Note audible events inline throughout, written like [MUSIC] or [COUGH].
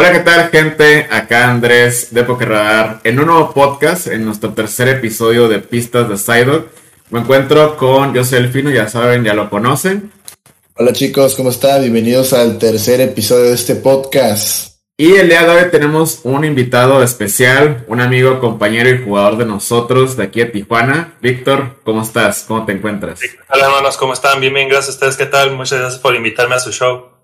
Hola, ¿qué tal, gente? Acá Andrés de Pokerradar en un nuevo podcast, en nuestro tercer episodio de Pistas de Sidog. Me encuentro con José Elfino, ya saben, ya lo conocen. Hola chicos, ¿cómo están? Bienvenidos al tercer episodio de este podcast. Y el día de hoy tenemos un invitado especial, un amigo, compañero y jugador de nosotros de aquí de Tijuana. Víctor, ¿cómo estás? ¿Cómo te encuentras? Hola hermanos, ¿cómo están? Bien, bien, gracias a ustedes. ¿Qué tal? Muchas gracias por invitarme a su show.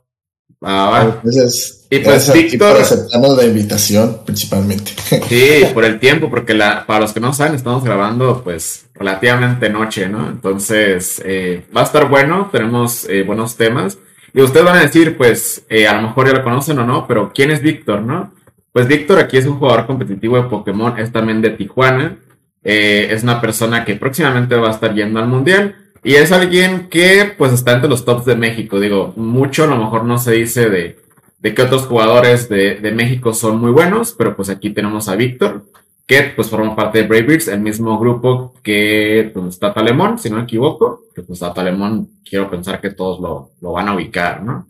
Ah, Gracias, y pues Víctor. Por aceptarnos la invitación, principalmente. [LAUGHS] Sí, por el tiempo, porque la, para los que no saben, estamos grabando pues relativamente noche, ¿no? Entonces, eh, va a estar bueno, tenemos eh, buenos temas. Y ustedes van a decir, pues, eh, a lo mejor ya lo conocen o no, pero ¿quién es Víctor, no? Pues Víctor aquí es un jugador competitivo de Pokémon, es también de Tijuana. es una persona que próximamente va a estar yendo al Mundial. Y es alguien que pues está entre los tops de México. Digo, mucho a lo mejor no se dice de, de que otros jugadores de, de, México son muy buenos, pero pues aquí tenemos a Víctor, que pues forma parte de Brave el mismo grupo que pues, está Talemón, si no me equivoco, que pues a Talemón quiero pensar que todos lo, lo van a ubicar, ¿no?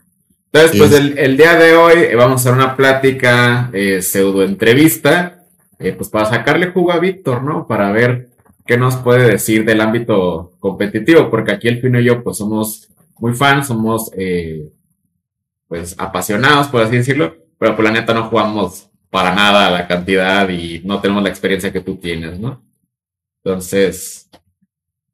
Entonces, pues el, el, día de hoy eh, vamos a hacer una plática, eh, pseudo entrevista, eh, pues para sacarle jugo a Víctor, ¿no? Para ver ¿qué nos puede decir del ámbito competitivo? Porque aquí el Fino y yo pues somos muy fans, somos eh, pues apasionados, por así decirlo, pero por la neta no jugamos para nada la cantidad y no tenemos la experiencia que tú tienes, ¿no? Entonces,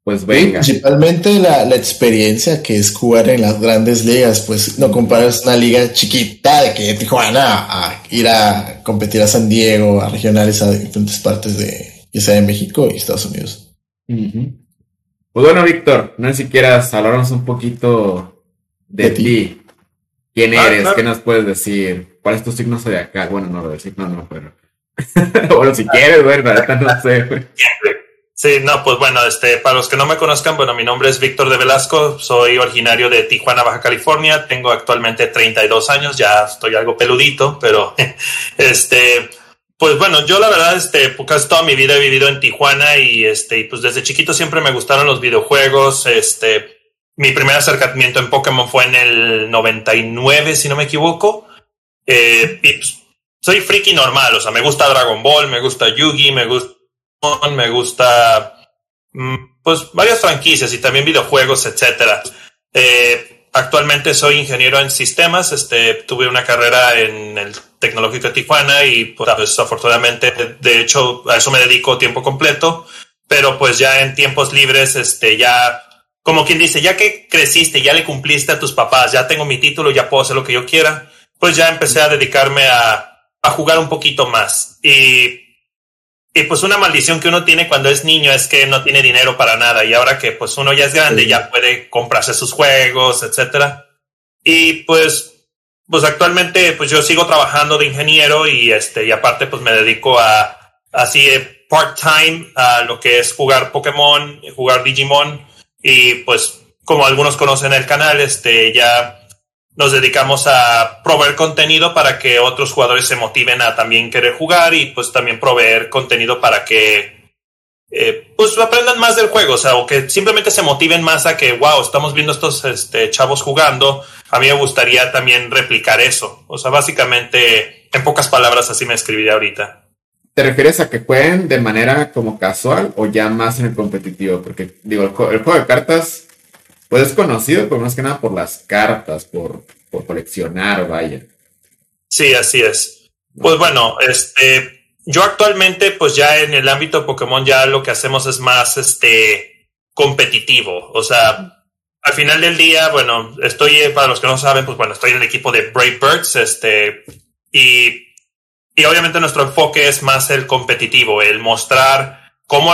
pues venga. principalmente la, la, experiencia que es jugar en las grandes ligas, pues no comparas una liga chiquita de que Tijuana a ir a competir a San Diego, a regionales, a diferentes partes de, ya sea en México y Estados Unidos. Pues bueno, Víctor, no sé si quieras hablarnos un poquito de, ti. ¿Quién ah, eres? ¿Qué nos puedes decir? ¿Cuál es tu signo acá? Bueno, no lo decir, no, no, pero. [LAUGHS] bueno, si quieres, bueno, no sé. Sí, no, pues bueno, este, para los que no me conozcan, bueno, mi nombre es Víctor de Velasco, soy originario de Tijuana, Baja California, tengo actualmente 32 años, ya estoy algo peludito, pero [LAUGHS] este, pues bueno, yo la verdad, este, casi toda mi vida he vivido en Tijuana y este, pues desde chiquito siempre me gustaron los videojuegos. Este, mi primer acercamiento en Pokémon fue en el 99, si no me equivoco. Eh, pues, soy friki normal, o sea, me gusta Dragon Ball, me gusta Yugi, me gusta, me gusta, mm, pues varias franquicias y también videojuegos, etcétera. Eh, actualmente soy ingeniero en sistemas, este, tuve una carrera en el Tecnológico de Tijuana y pues afortunadamente, de hecho, a eso me dedico tiempo completo, pero pues ya en tiempos libres, este, ya, como quien dice, ya que creciste, ya le cumpliste a tus papás, ya tengo mi título, ya puedo hacer lo que yo quiera, pues ya empecé a dedicarme a, a jugar un poquito más. Y, y pues una maldición que uno tiene cuando es niño es que no tiene dinero para nada y ahora que pues uno ya es grande, ya puede comprarse sus juegos, etcétera. Y pues pues actualmente pues yo sigo trabajando de ingeniero y este y aparte pues me dedico a así part-time a lo que es jugar Pokémon, jugar Digimon y pues como algunos conocen el canal, este ya nos dedicamos a proveer contenido para que otros jugadores se motiven a también querer jugar y pues también proveer contenido para que eh, pues aprendan más del juego, o sea, o que simplemente se motiven más a que, wow, estamos viendo estos este, chavos jugando, a mí me gustaría también replicar eso. O sea, básicamente, en pocas palabras, así me escribiría ahorita. ¿Te refieres a que jueguen de manera como casual o ya más en el competitivo? Porque, digo, el, juego de cartas, pues es conocido, pero más que nada por las cartas, por, por coleccionar, vaya. Sí, así es. Pues bueno, este, yo actualmente, pues ya en el ámbito de Pokémon, ya lo que hacemos es más este competitivo. O sea, al final del día, bueno, estoy, eh, para los que no saben, pues bueno, estoy en el equipo de Brave Birds, este, y, y obviamente nuestro enfoque es más el competitivo, el mostrar cómo,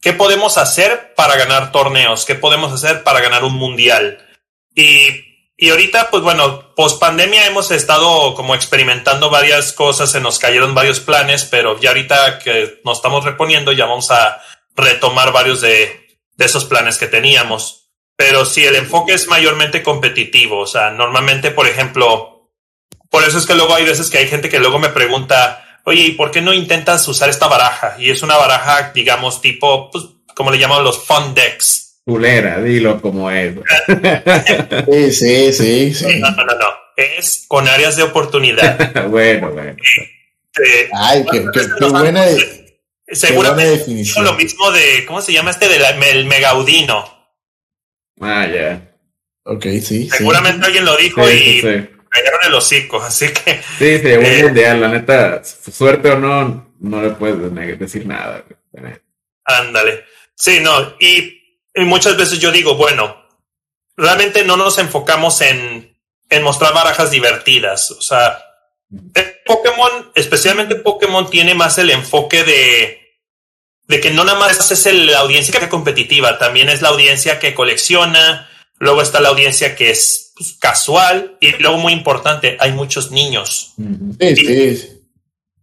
qué podemos hacer para ganar torneos, qué podemos hacer para ganar un mundial. Y y ahorita, pues bueno, post pandemia hemos estado como experimentando varias cosas, se nos cayeron varios planes, pero ya ahorita que nos estamos reponiendo, ya vamos a retomar varios de, de esos planes que teníamos. Pero sí, el enfoque es mayormente competitivo. O sea, normalmente, por ejemplo, por eso es que luego hay veces que hay gente que luego me pregunta, oye, ¿y por qué no intentas usar esta baraja? Y es una baraja, digamos, tipo, pues, como le llaman los fun decks culera, dilo como es. sí, sí, sí, No, no, no, es con áreas de oportunidad. [LAUGHS] bueno, bueno. Eh, Ay, qué, buena, seguramente definición. lo mismo de, ¿cómo se llama este? Del megaudino. Ah, ya. Ok, sí. Seguramente alguien lo dijo y cayeron el hocico, así que. Sí, se llevó un eh, mundial, la neta, suerte o no, no le puedes decir nada. Ándale. Sí, no, y, muchas veces yo digo, bueno, realmente no nos enfocamos en, en mostrar barajas divertidas. O sea, Pokémon, especialmente Pokémon, tiene más el enfoque de, de que no nada más es la audiencia que competitiva, también es la audiencia que colecciona, luego está la audiencia que es pues, casual y luego muy importante, hay muchos niños. Sí, sí.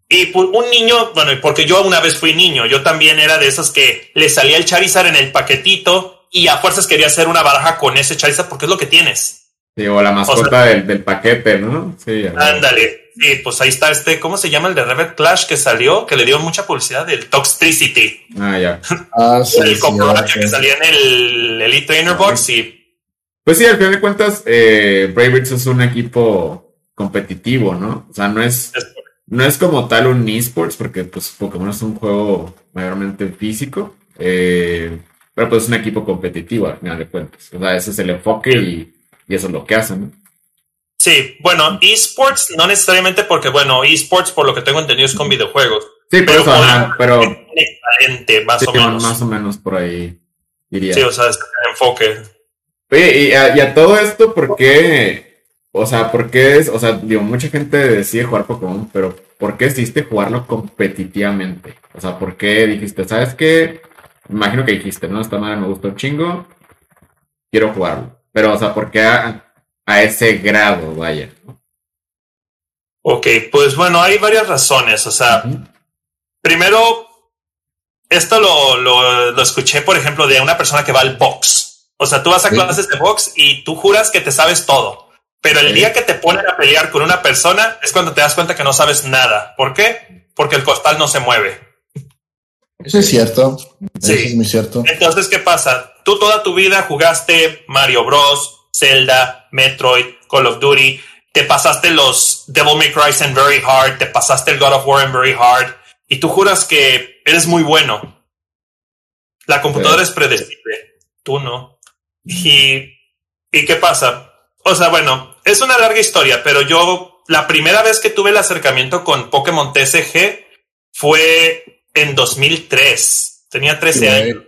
Y pues, un niño, bueno, porque yo una vez fui niño, yo también era de esos que le salía el Charizard en el paquetito y a fuerzas quería hacer una baraja con ese Charizard porque es lo que tienes. Sí, o la mascota del, paquete, ¿no? Sí. Ándale. Sí, pues ahí está este, ¿cómo se llama el de Rebel Clash que salió? Que le dio mucha publicidad, del Toxtricity. Ah, ya. Ah, [LAUGHS] sí, el sí, que salía en el Elite Trainer Box y... Pues sí, al final de cuentas, eh, es un equipo competitivo, ¿no? O sea, no es no es como tal un esports, porque pues Pokémon es un juego mayormente físico, eh, pero pues es un equipo competitivo al final de cuentas. O sea, ese es el enfoque y, eso es lo que hacen, ¿no? Sí, bueno, esports no necesariamente porque, bueno, esports por lo que tengo entendido es con videojuegos. Sí, pero, eso, pero más o menos. Más o menos por ahí diría. Sí, o sea, es el enfoque. Oye, y a, y a todo esto, ¿por qué o sea, ¿por qué es? O sea, digo, mucha gente decide jugar Pokémon, pero ¿por qué decidiste jugarlo competitivamente? O sea, ¿por qué dijiste, sabes qué? Imagino que dijiste, ¿no? Esta madre me gustó un chingo, quiero jugarlo. Pero, o sea, ¿por qué a, ese grado, vaya? Ok, pues bueno, hay varias razones. O sea, primero, esto lo, lo, escuché, por ejemplo, de una persona que va al box. O sea, tú vas a clases de box y tú juras que te sabes todo. Pero el día que te ponen a pelear con una persona es cuando te das cuenta que no sabes nada. ¿Por qué? Porque el costal no se mueve. Eso es cierto. Sí. Eso es muy cierto. Entonces, ¿qué pasa? Tú toda tu vida jugaste Mario Bros, Zelda, Metroid, Call of Duty, te pasaste los Devil May Cry en Very Hard, te pasaste el God of War en Very Hard, y tú juras que eres muy bueno. La computadora es predecible, tú no. ¿Y, ¿Y qué pasa? O sea, bueno, es una larga historia, pero yo la primera vez que tuve el acercamiento con Pokémon TCG fue en 2003. Tenía 13 años.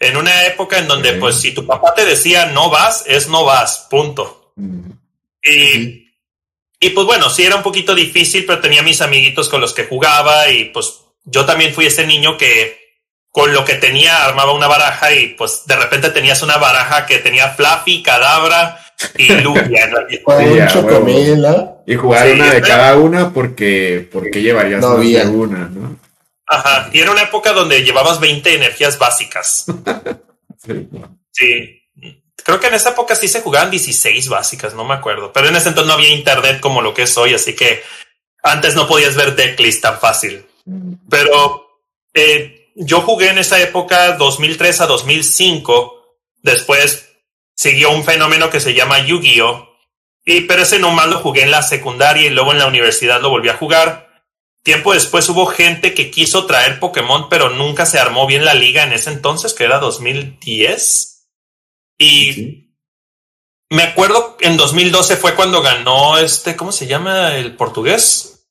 En una época en donde, pues, si tu papá te decía no vas, es no vas, punto. Y, y pues bueno, sí era un poquito difícil, pero tenía mis amiguitos con los que jugaba y pues yo también fui ese niño que con lo que tenía armaba una baraja y pues de repente tenías una baraja que tenía Fluffy, Cadabra, y Lugia, [LAUGHS] Y jugar una de cada una porque, porque llevarías no de una, ¿no? Ajá, y era una época donde llevabas 20 energías básicas. [LAUGHS] sí. Creo que en esa época sí se jugaban 16 básicas, no me acuerdo. Pero en ese entonces no había internet como lo que es hoy, así que antes no podías ver decklist tan fácil. Pero eh, yo jugué en esa época 2003 a 2005. Después siguió un fenómeno que se llama Yu-Gi-Oh! Y, pero ese nomás lo jugué en la secundaria y luego en la universidad lo volví a jugar. Tiempo después hubo gente que quiso traer Pokémon, pero nunca se armó bien la liga en ese entonces, que era 2010. Y me acuerdo en 2012 fue cuando ganó este, ¿cómo se llama el portugués?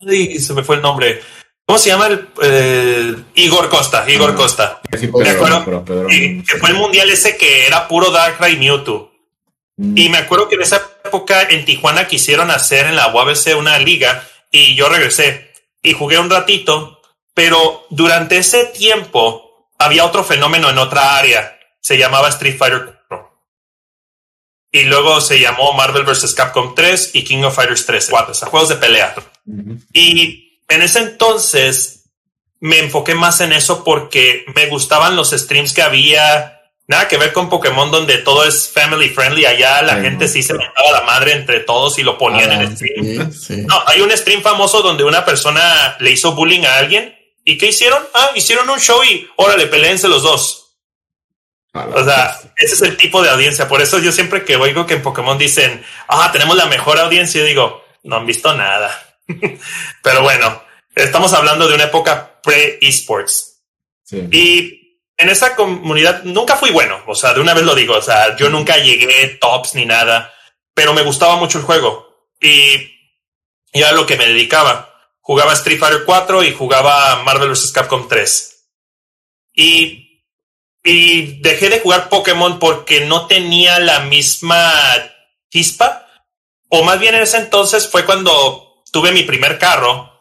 Y se me fue el nombre. ¿Cómo se llama el eh, Igor Costa? Igor ah, Costa. me acuerdo que fue el mundial ese que era puro Darkrai Mewtwo. Mm. Y me acuerdo que en esa época en Tijuana quisieron hacer en la UABC una liga y yo regresé y jugué un ratito, pero durante ese tiempo había otro fenómeno en otra área. Se llamaba Street Fighter 4. Y luego se llamó Marvel vs. Capcom 3 y King of Fighters 3, 4, o sea, juegos de pelea. Y en ese entonces me enfoqué más en eso porque me gustaban los streams que había. Nada que ver con Pokémon donde todo es family friendly. Allá la gente sí se metaba la madre entre todos y lo ponían en el ah, stream. No, hay un stream famoso donde una persona le hizo bullying a alguien. ¿Y qué hicieron? Ah, hicieron un show y órale, peleense los dos. O sea, ese es el tipo de audiencia. Por eso yo siempre que oigo que en Pokémon dicen, ah, tenemos la mejor audiencia, yo digo, no han visto nada. [LAUGHS] Pero bueno, estamos hablando de una época pre-esports. Y en esa comunidad nunca fui bueno. O sea, de una vez lo digo. O sea, yo nunca llegué tops ni nada, pero me gustaba mucho el juego. Y, y a lo que me dedicaba. Jugaba Street Fighter 4 y jugaba Marvel vs. Capcom 3. Y y dejé de jugar Pokémon porque no tenía la misma chispa. O más bien en ese entonces fue cuando tuve mi primer carro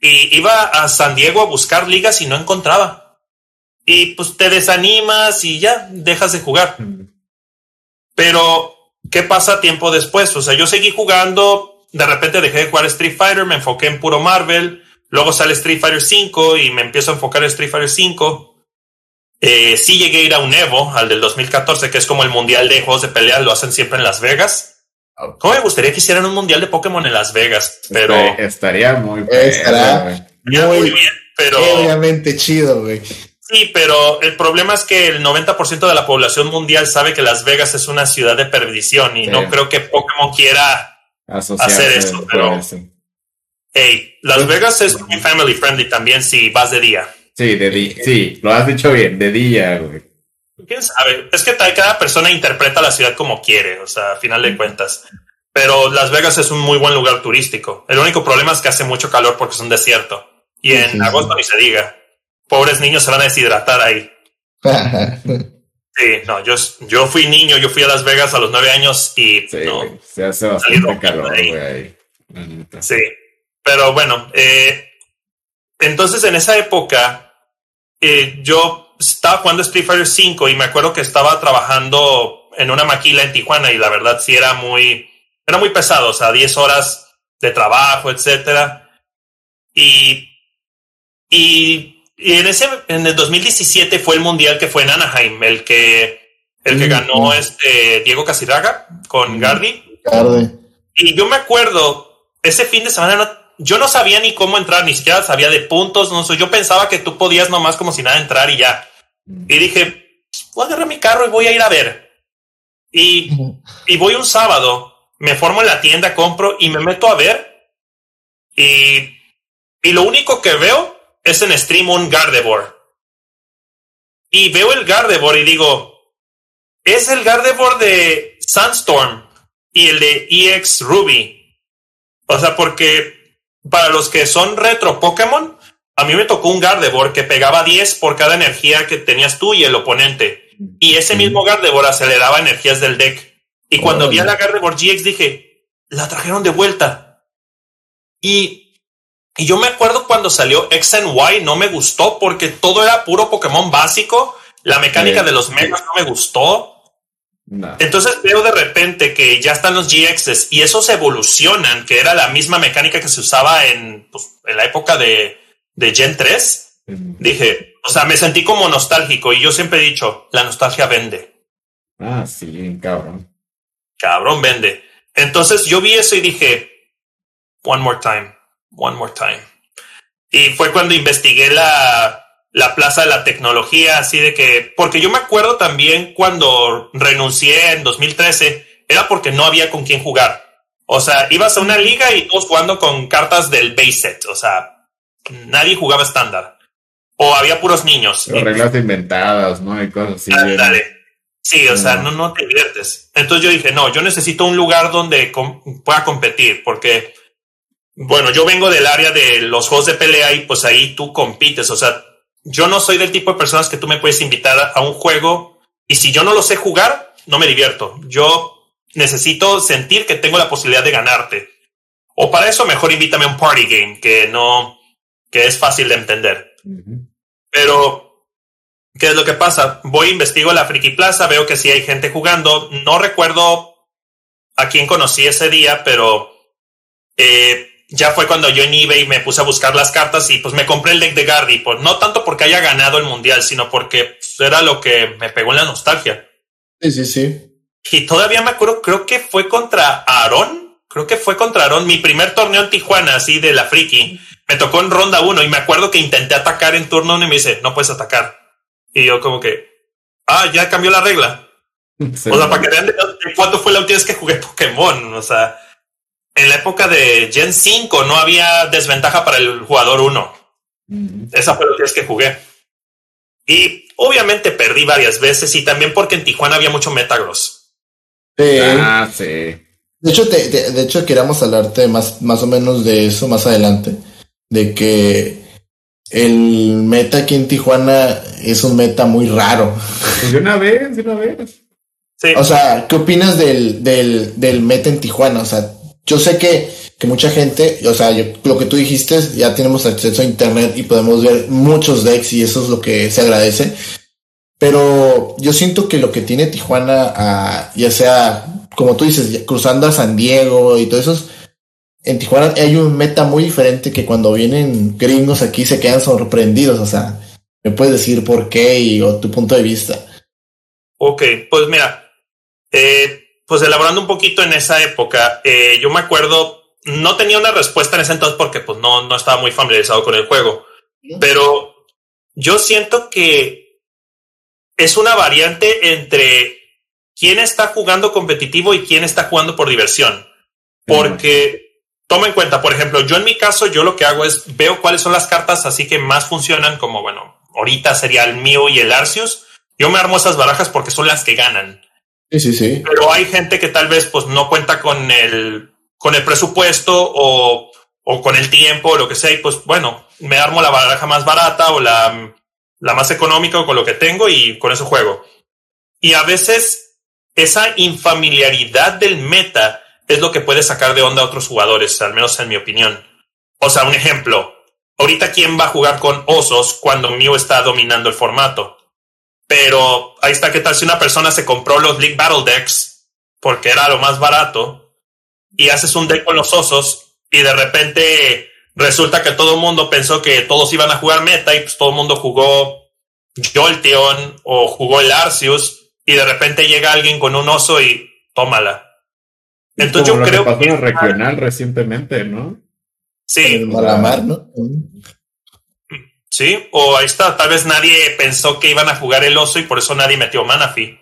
y iba a San Diego a buscar ligas y no encontraba. Y pues te desanimas y ya dejas de jugar. Pero, ¿qué pasa tiempo después? O sea, yo seguí jugando, de repente dejé de jugar Street Fighter, me enfoqué en puro Marvel, luego sale Street Fighter 5 y me empiezo a enfocar en Street Fighter 5 eh, sí llegué a ir a un Evo, al del 2014, que es como el mundial de juegos de pelea, lo hacen siempre en Las Vegas. ¿Cómo me gustaría que hicieran un mundial de Pokémon en Las Vegas? Pero estaría muy, muy, bien, pero obviamente chido, güey. Sí, pero el problema es que el 90% de la población mundial sabe que Las Vegas es una ciudad de perdición y no creo que Pokémon quiera hacer eso. Pero, hey, Las pues, Vegas es muy family friendly también si vas de día. Sí, de día. Sí, lo has dicho bien, de día, güey. ¿Quién sabe? Es que cada persona interpreta la ciudad como quiere, o sea, a final de cuentas. Pero Las Vegas es un muy buen lugar turístico. El único problema es que hace mucho calor porque es un desierto. Y en agosto ni se diga. Pobres niños se van a deshidratar ahí. [LAUGHS] sí, no, yo, yo fui niño, yo fui a Las Vegas a los nueve años y no, se hace bastante calor, güey. Sí, pero bueno, eh, entonces en esa época eh, yo estaba jugando Street Fighter 5 y me acuerdo que estaba trabajando en una maquila en Tijuana y la verdad sí era muy, era muy pesado, o sea, 10 horas de trabajo, etcétera. Y, y, en ese, en el 2017 fue el mundial que fue en Anaheim, el que, el que mm, ganó mm. este Diego Casiraga con mm. Gardi. Y yo me acuerdo, ese fin de semana no, yo no sabía ni cómo entrar, ni siquiera sabía de puntos, no sé, yo pensaba que tú podías nomás como si nada entrar y ya. Y dije, voy a agarrar mi carro y voy a ir a ver. Y, y voy un sábado, me formo en la tienda, compro y me meto a ver. Y, y lo único que veo es en stream un Gardevoir. Y veo el Gardevoir y digo, es el Gardevoir de Sandstorm y el de EX Ruby. O sea, porque para los que son retro Pokémon, a mí me tocó un Gardevoir que pegaba 10 por cada energía que tenías tú y el oponente. Y ese mismo Gardevoir aceleraba energías del deck. Y cuando vi a la Gardevoir GX dije, la trajeron de vuelta. Y, y yo me acuerdo cuando salió X and Y, no me gustó porque todo era puro Pokémon básico. La mecánica de los megas no me gustó. Entonces veo de repente que ya están los GXs y esos evolucionan, que era la misma mecánica que se usaba en, pues, en la época de, de Gen 3. Dije, o sea, me sentí como nostálgico y yo siempre he dicho, la nostalgia vende. Ah, sí, cabrón. Cabrón vende. Entonces yo vi eso y dije, one more time, one more time. Y fue cuando investigué la, la plaza de la tecnología, así de que, porque yo me acuerdo también cuando renuncié en 2013, era porque no había con quién jugar. O sea, ibas a una liga y todos jugando con cartas del base set, o sea, nadie jugaba estándar. O había puros niños. reglas inventadas, ¿no? Y cosas así. Dale. Sí, o sea, no, no te diviertes. Entonces yo dije, no, yo necesito un lugar donde pueda competir, porque, bueno, yo vengo del área de los juegos de pelea y pues ahí tú compites, o sea, yo no soy del tipo de personas que tú me puedes invitar a un juego y si yo no lo sé jugar, no me divierto. Yo necesito sentir que tengo la posibilidad de ganarte. O para eso mejor invítame a un party game que no, que es fácil de entender. Pero, ¿qué es lo que pasa? Voy, investigo la Friki Plaza, veo que sí hay gente jugando. No recuerdo a quién conocí ese día, pero eh, ya fue cuando yo en eBay me puse a buscar las cartas y pues me compré el deck de Gardy, pues no tanto porque haya ganado el mundial, sino porque pues, era lo que me pegó en la nostalgia. Sí, sí, sí. Y todavía me acuerdo, creo que fue contra Aaron, creo que fue contra Aaron, mi primer torneo en Tijuana, así de la friki. Me tocó en ronda uno y me acuerdo que intenté atacar en turno uno y me dice, no puedes atacar. Y yo como que, ah, ya cambió la regla. O sea, para que vean de cuánto fue la última vez que jugué Pokémon. O sea, en la época de Gen 5 no había desventaja para el jugador 1. Mm. Esa fue la última vez que jugué. Y obviamente perdí varias veces y también porque en Tijuana había mucho Metagross. Sí. Ah, sí. De hecho, de, hecho, queríamos hablarte más, más o menos de eso más adelante. De que el meta aquí en Tijuana es un meta muy raro. Pues de una vez, de una vez. O sea, ¿qué opinas del, del, del meta en Tijuana? O sea, yo sé que, que mucha gente, o sea, lo que tú dijiste, ya tenemos acceso a internet y podemos ver muchos decks y eso es lo que se agradece. Pero yo siento que lo que tiene Tijuana, ah, ya sea, como tú dices, cruzando a San Diego y todo eso, en Tijuana hay un meta muy diferente que cuando vienen gringos aquí se quedan sorprendidos. O sea, ¿me puedes decir por qué y o tu punto de vista? Ok, pues mira, eh, pues elaborando un poquito en esa época, eh, yo me acuerdo, no tenía una respuesta en ese entonces porque pues no, no estaba muy familiarizado con el juego, pero yo siento que es una variante entre quién está jugando competitivo y quién está jugando por diversión. Porque toma en cuenta, por ejemplo, yo en mi caso, yo lo que hago es veo cuáles son las cartas así que más funcionan, como bueno, ahorita sería el mío y el Arceus. Yo me armo esas barajas porque son las que ganan. Sí, sí, sí. Pero hay gente que tal vez pues no cuenta con el, con el presupuesto o, o con el tiempo o lo que sea y pues bueno, me armo la baraja más barata o la, la más económica o con lo que tengo y con eso juego. Y a veces esa infamiliaridad del meta es lo que puede sacar de onda a otros jugadores, al menos en mi opinión. O sea, un ejemplo. Ahorita, ¿quién va a jugar con osos cuando Mew está dominando el formato? Pero ahí está, ¿qué tal si una persona se compró los League Battle Decks porque era lo más barato y haces un deck con los osos y de repente resulta que todo el mundo pensó que todos iban a jugar meta y pues todo el mundo jugó Jolteon o jugó el Arceus y de repente llega alguien con un oso y tómala. Entonces yo creo que pasó en regional recientemente, ¿no? Sí. Malamar, ¿no? Sí, o ahí está, tal vez nadie pensó que iban a jugar el oso y por eso nadie metió Manafi.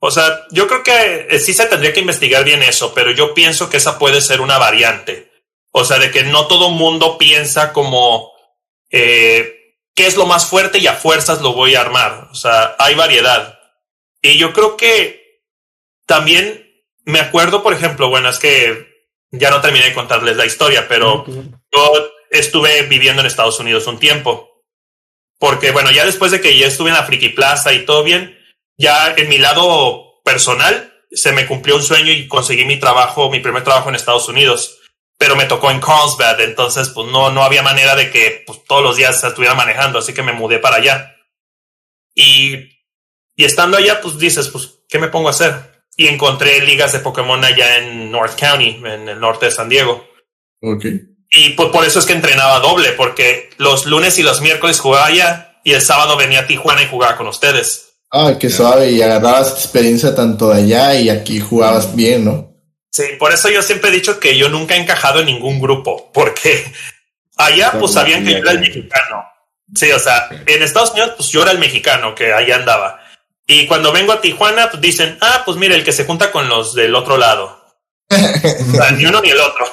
O sea, yo creo que eh, sí se tendría que investigar bien eso, pero yo pienso que esa puede ser una variante. O sea, de que no todo mundo piensa como eh, qué es lo más fuerte y a fuerzas lo voy a armar. O sea, hay variedad. Y yo creo que también me acuerdo, por ejemplo, bueno, es que ya no terminé de contarles la historia, pero yo estuve viviendo en Estados Unidos un tiempo. Porque, bueno, ya después de que ya estuve en la Friki Plaza y todo bien, ya en mi lado personal se me cumplió un sueño y conseguí mi trabajo, mi primer trabajo en Estados Unidos. Pero me tocó en Carlsbad, entonces pues no, no había manera de que pues, todos los días estuviera manejando, así que me mudé para allá. Y, y estando allá, pues dices, pues, ¿qué me pongo a hacer? Y encontré ligas de Pokémon allá en North County, en el norte de San Diego. Okay. Y por, por, eso es que entrenaba doble, porque los lunes y los miércoles jugaba allá y el sábado venía a Tijuana y jugaba con ustedes. Ah, qué suave, y agarrabas experiencia tanto de allá y aquí jugabas bien, ¿no? Sí, por eso yo siempre he dicho que yo nunca he encajado en ningún grupo, porque [LAUGHS] allá pues sabían que yo era el mexicano. Sí, o sea, en Estados Unidos pues yo era el mexicano que allá andaba. Y cuando vengo a Tijuana pues dicen, ah, pues mire, el que se junta con los del otro lado. o sea, ni uno ni el otro.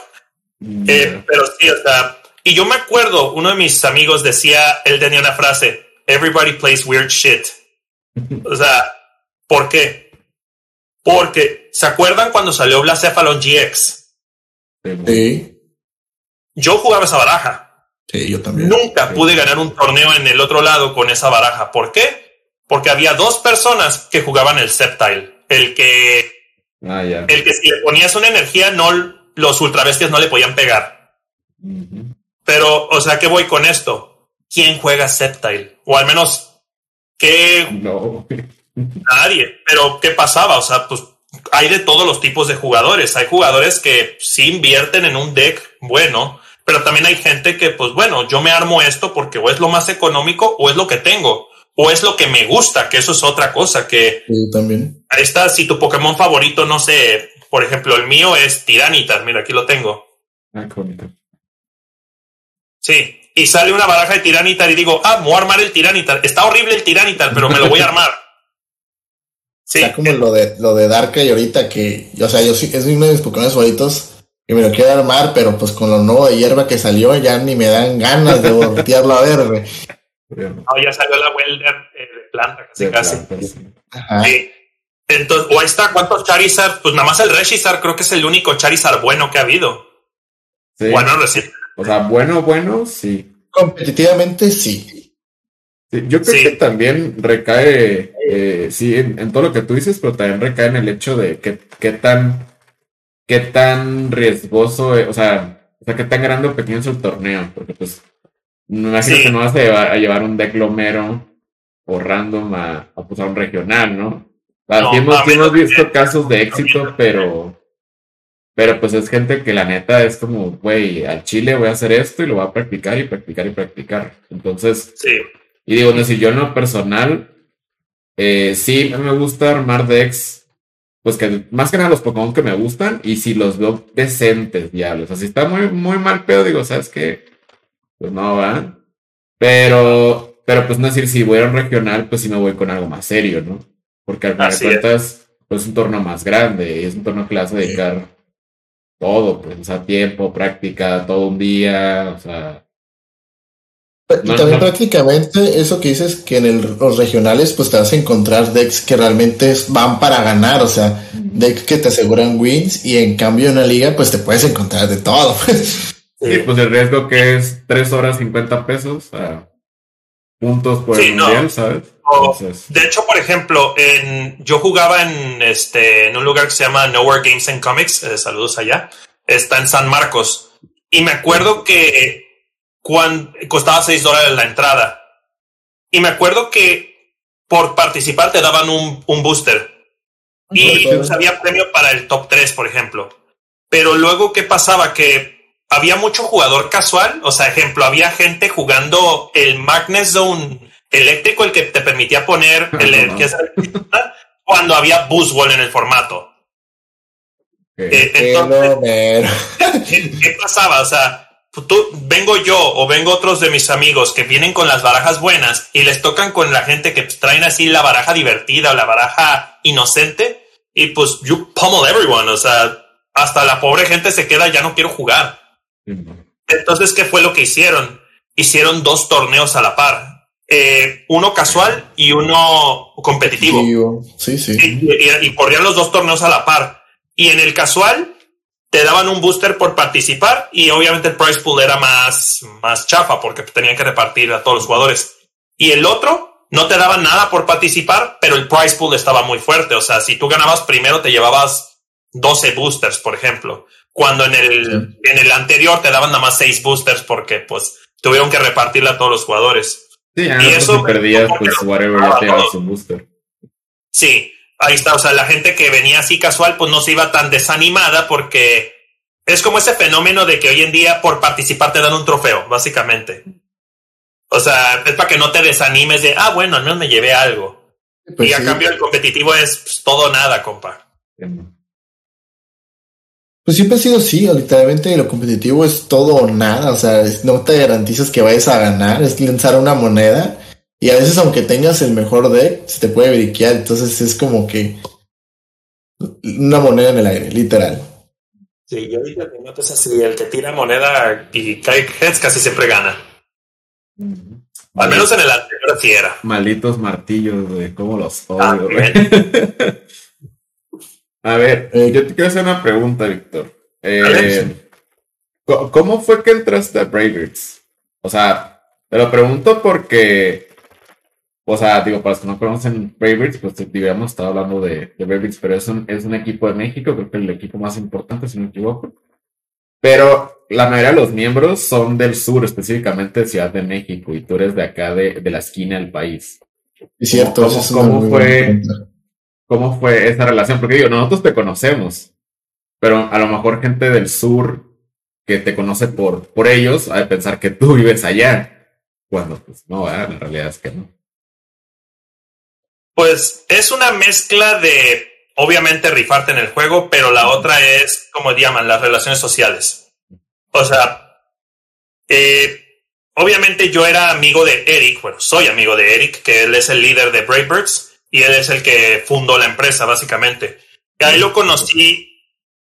Eh, pero sí, o sea, y yo me acuerdo, uno de mis amigos decía, él tenía una frase, everybody plays weird shit. O sea, ¿por qué? Porque, ¿se acuerdan cuando salió Blacephalon GX? Sí. Yo jugaba esa baraja. Sí, yo también. Nunca pude ganar un torneo en el otro lado con esa baraja. ¿Por qué? Porque había dos personas que jugaban el Septile. El que. Ah, el que si le ponías una energía no los ultrabestias no le podían pegar. Pero, o sea, ¿qué voy con esto? ¿Quién juega Septile? O al menos, ¿qué? No. Nadie. Pero, ¿qué pasaba? O sea, pues hay de todos los tipos de jugadores. Hay jugadores que sí invierten en un deck bueno, pero también hay gente que, pues bueno, yo me armo esto porque o es lo más económico o es lo que tengo. O es lo que me gusta, que eso es otra cosa que... Sí, también. Ahí está, si tu Pokémon favorito, no sé, por ejemplo, el mío es Tiranitar. Mira, aquí lo tengo. Ah, Sí, y sale una baraja de Tiranitar y digo, ah, voy a armar el Tiranitar. Está horrible el Tiranitar, pero me lo voy a armar. [LAUGHS] Sí. Está como lo de, lo de Darkrai ahorita que, o sea, yo sí, es uno de mis Pokémon favoritos y me lo quiero armar, pero pues con lo nuevo de hierba que salió ya ni me dan ganas de voltearlo a ver, güey. No, ya salió la Welder eh, de planta, casi casi. Sí. Entonces, o ahí está, ¿cuántos Charizard? Pues nada más el Reshizard creo que es el único Charizard bueno que ha habido. Bueno, recién. O sea, bueno, bueno, sí. Competitivamente, sí. yo creo que también recae, eh, sí, en, todo lo que tú dices, pero también recae en el hecho de que, qué tan, qué tan riesgoso, eh, o sea, o sea, qué tan grande o pequeño es el torneo, porque pues, me imagino que no vas a llevar, a llevar un declomero o random a, a, pues, un regional, ¿no? hemos, visto casos de éxito, pero, pero pues es gente que la neta es como, güey, al Chile voy a hacer esto y lo voy a practicar y practicar y practicar. Entonces, sí. y digo, no, si yo en lo personal, eh, sí me gusta armar decks, pues que más que nada los Pokémon que me gustan y si los veo decentes, diablos. Así está muy, muy mal pedo, digo, ¿sabes qué? Pues no va. Pero, pero pues no decir, si voy a un regional, pues sí me voy con algo más serio, ¿no? Porque al final de cuentas, pues es un torneo más grande y es un torneo que le vas a dedicar todo, pues, o sea, tiempo, práctica, todo un día, o sea. Y también prácticamente eso que dices que en los regionales pues te vas a encontrar decks que realmente van para ganar, o sea, decks que te aseguran wins y en cambio en una liga pues te puedes encontrar de todo. Sí, pues el riesgo que es 3 horas 50 pesos, puntos por el mundial, ¿sabes? de hecho, por ejemplo, en, yo jugaba en, este, en un lugar que se llama Nowhere Games and Comics, eh, saludos allá, está en San Marcos, y me acuerdo que cuando, costaba 6 dólares la entrada, y me acuerdo que por participar te daban un, un booster, y pues, había premio para el top 3, por ejemplo. Pero luego, ¿qué pasaba? Que había mucho jugador casual, o sea, ejemplo, había gente jugando el Magnet Zone eléctrico, el que te permitía poner el, que cuando había Buzzwall en el formato. Eh, entonces, ¿qué, pasaba? O sea, tú, vengo yo o vengo otros de mis amigos que vienen con las barajas buenas y les tocan con la gente que traen así la baraja divertida o la baraja inocente y pues you pummel everyone, o sea, hasta la pobre gente se queda, ya no quiero jugar. Entonces, ¿qué fue lo que hicieron? Hicieron dos torneos a la par. Eh, uno casual y uno competitivo. Sí, sí. Y, corrían los dos torneos a la par. Y en el casual te daban un booster por participar y obviamente el prize pool era más, más chafa porque tenían que repartir a todos los jugadores. Y el otro no te daban nada por participar, pero el prize pool estaba muy fuerte. O sea, si tú ganabas primero te llevabas 12 boosters, por ejemplo cuando en el, en el anterior te daban nada más seis boosters porque pues tuvieron que repartirla a todos los jugadores. Sí, y eso perdías, pues whatever ya te su booster. Sí, ahí está, o sea, la gente que venía así casual pues no se iba tan desanimada porque es como ese fenómeno de que hoy en día por participar te dan un trofeo, básicamente. O sea, es para que no te desanimes de, ah, bueno, al menos me llevé algo. Pues y a cambio el competitivo es pues, todo nada, compa. Pues siempre ha sido así, literalmente lo competitivo es todo o nada, o sea, no te garantizas que vayas a ganar, es lanzar una moneda y a veces aunque tengas el mejor deck, se te puede briquear, entonces es como que una moneda en el aire, literal. Sí, yo digo que no es así, el que tira moneda y cae heads casi siempre gana. Al menos en el anterior sí era. Malditos martillos, güey, cómo los odio, güey. [LAUGHS] A ver, eh, yo te quiero hacer una pregunta, Víctor. Eh, ¿Cómo fue que entraste a Braves? O sea, te lo pregunto porque, o sea, digo, para los que no conocen Braves, pues digamos, estaba hablando de, de pero es un, es un equipo de México, creo que el equipo más importante, si no me equivoco. Pero la mayoría de los miembros son del sur, específicamente de Ciudad de México, y tú eres de acá, de, de la esquina del país. Es cierto, ¿Cómo, ¿cómo fue? Cómo fue esa relación, porque digo, nosotros te conocemos, pero a lo mejor gente del sur que te conoce por, por ellos, ha de pensar que tú vives allá, cuando pues no, en realidad es que no. Pues es una mezcla de, obviamente, rifarte en el juego, pero la otra es, como llaman, las relaciones sociales. O sea, eh, obviamente yo era amigo de Eric, bueno, soy amigo de Eric, que él es el líder de Bravebirds y él es el que fundó la empresa, básicamente. Y ahí lo conocí.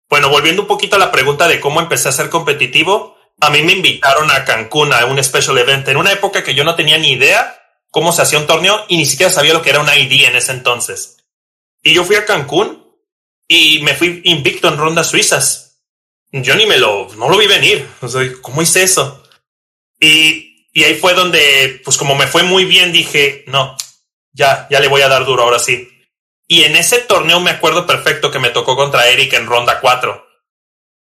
Bueno, volviendo un poquito a la pregunta de cómo empecé a ser competitivo, a mí me invitaron a Cancún a un special event en una época que yo no tenía ni idea cómo se hacía un torneo y ni siquiera sabía lo que era una ID en ese entonces. Y yo fui a Cancún y me fui invicto en rondas suizas. Yo ni me lo, no lo vi venir. O sea, ¿cómo hice eso? Y ahí fue donde, pues como me fue muy bien, dije, no, ya, ya le voy a dar duro ahora sí. Y en ese torneo me acuerdo perfecto que me tocó contra Eric en ronda 4.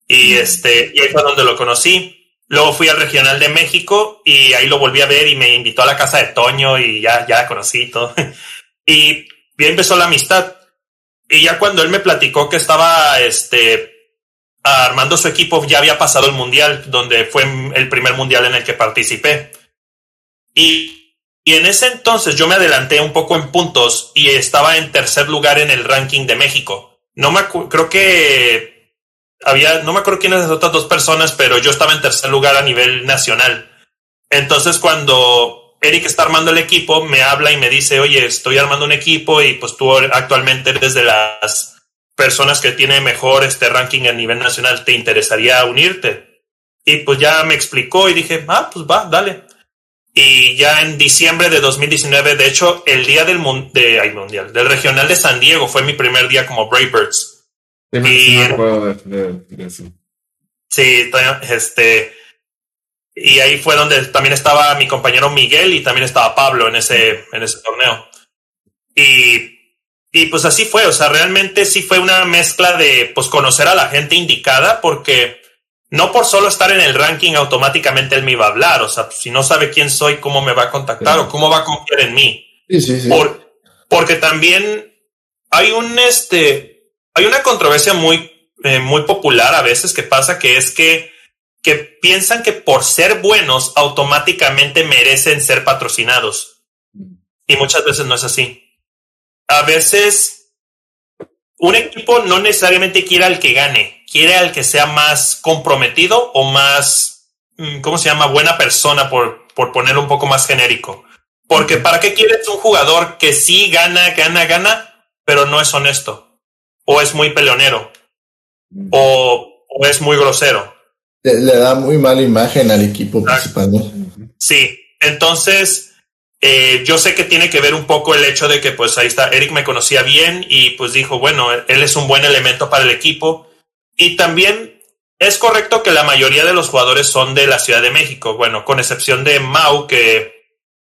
Y este, y ahí fue donde lo conocí. Luego fui al regional de México y ahí lo volví a ver y me invitó a la casa de Toño y ya, ya conocí todo. [LAUGHS] y bien empezó la amistad. Y ya cuando él me platicó que estaba este, armando su equipo, ya había pasado el mundial, donde fue el primer mundial en el que participé. Y, y en ese entonces yo me adelanté un poco en puntos y estaba en tercer lugar en el ranking de México. No me creo que había, no me acuerdo quiénes las otras dos personas, pero yo estaba en tercer lugar a nivel nacional. Entonces cuando Eric está armando el equipo, me habla y me dice, oye, estoy armando un equipo y pues tú actualmente eres de las personas que tiene mejor este ranking a nivel nacional, ¿te interesaría unirte? Y pues ya me explicó y dije, ah, pues va, dale. Y ya en diciembre de 2019, de hecho, el día del de, ay, mundial, del regional de San Diego fue mi primer día como Brave Birds. Sí, y, de, de, eso. Sí, este, y ahí fue donde también estaba mi compañero Miguel y también estaba Pablo en ese, en ese torneo. Y, y pues así fue, o sea, realmente sí fue una mezcla de pues conocer a la gente indicada porque no por solo estar en el ranking automáticamente él me iba a hablar, o sea, si no sabe quién soy, cómo me va a contactar o cómo va a confiar en mí. Sí, sí, sí. porque también hay un este, hay una controversia muy, eh, muy popular a veces que pasa que es que que piensan que por ser buenos automáticamente merecen ser patrocinados. Y muchas veces no es así. A veces un equipo no necesariamente quiere al que gane, quiere al que sea más comprometido o más, mm, ¿cómo se llama? Buena persona, por, por ponerlo un poco más genérico. Porque ¿para qué quieres un jugador que sí gana, gana, gana, pero no es honesto? O es muy peleonero. O, o es muy grosero le, da muy mala imagen al equipo principal. Sí, entonces eh, yo sé que tiene que ver un poco el hecho de que pues ahí está, Eric me conocía bien y pues dijo, bueno, él es un buen elemento para el equipo. Y también es correcto que la mayoría de los jugadores son de la Ciudad de México, bueno, con excepción de Mau, que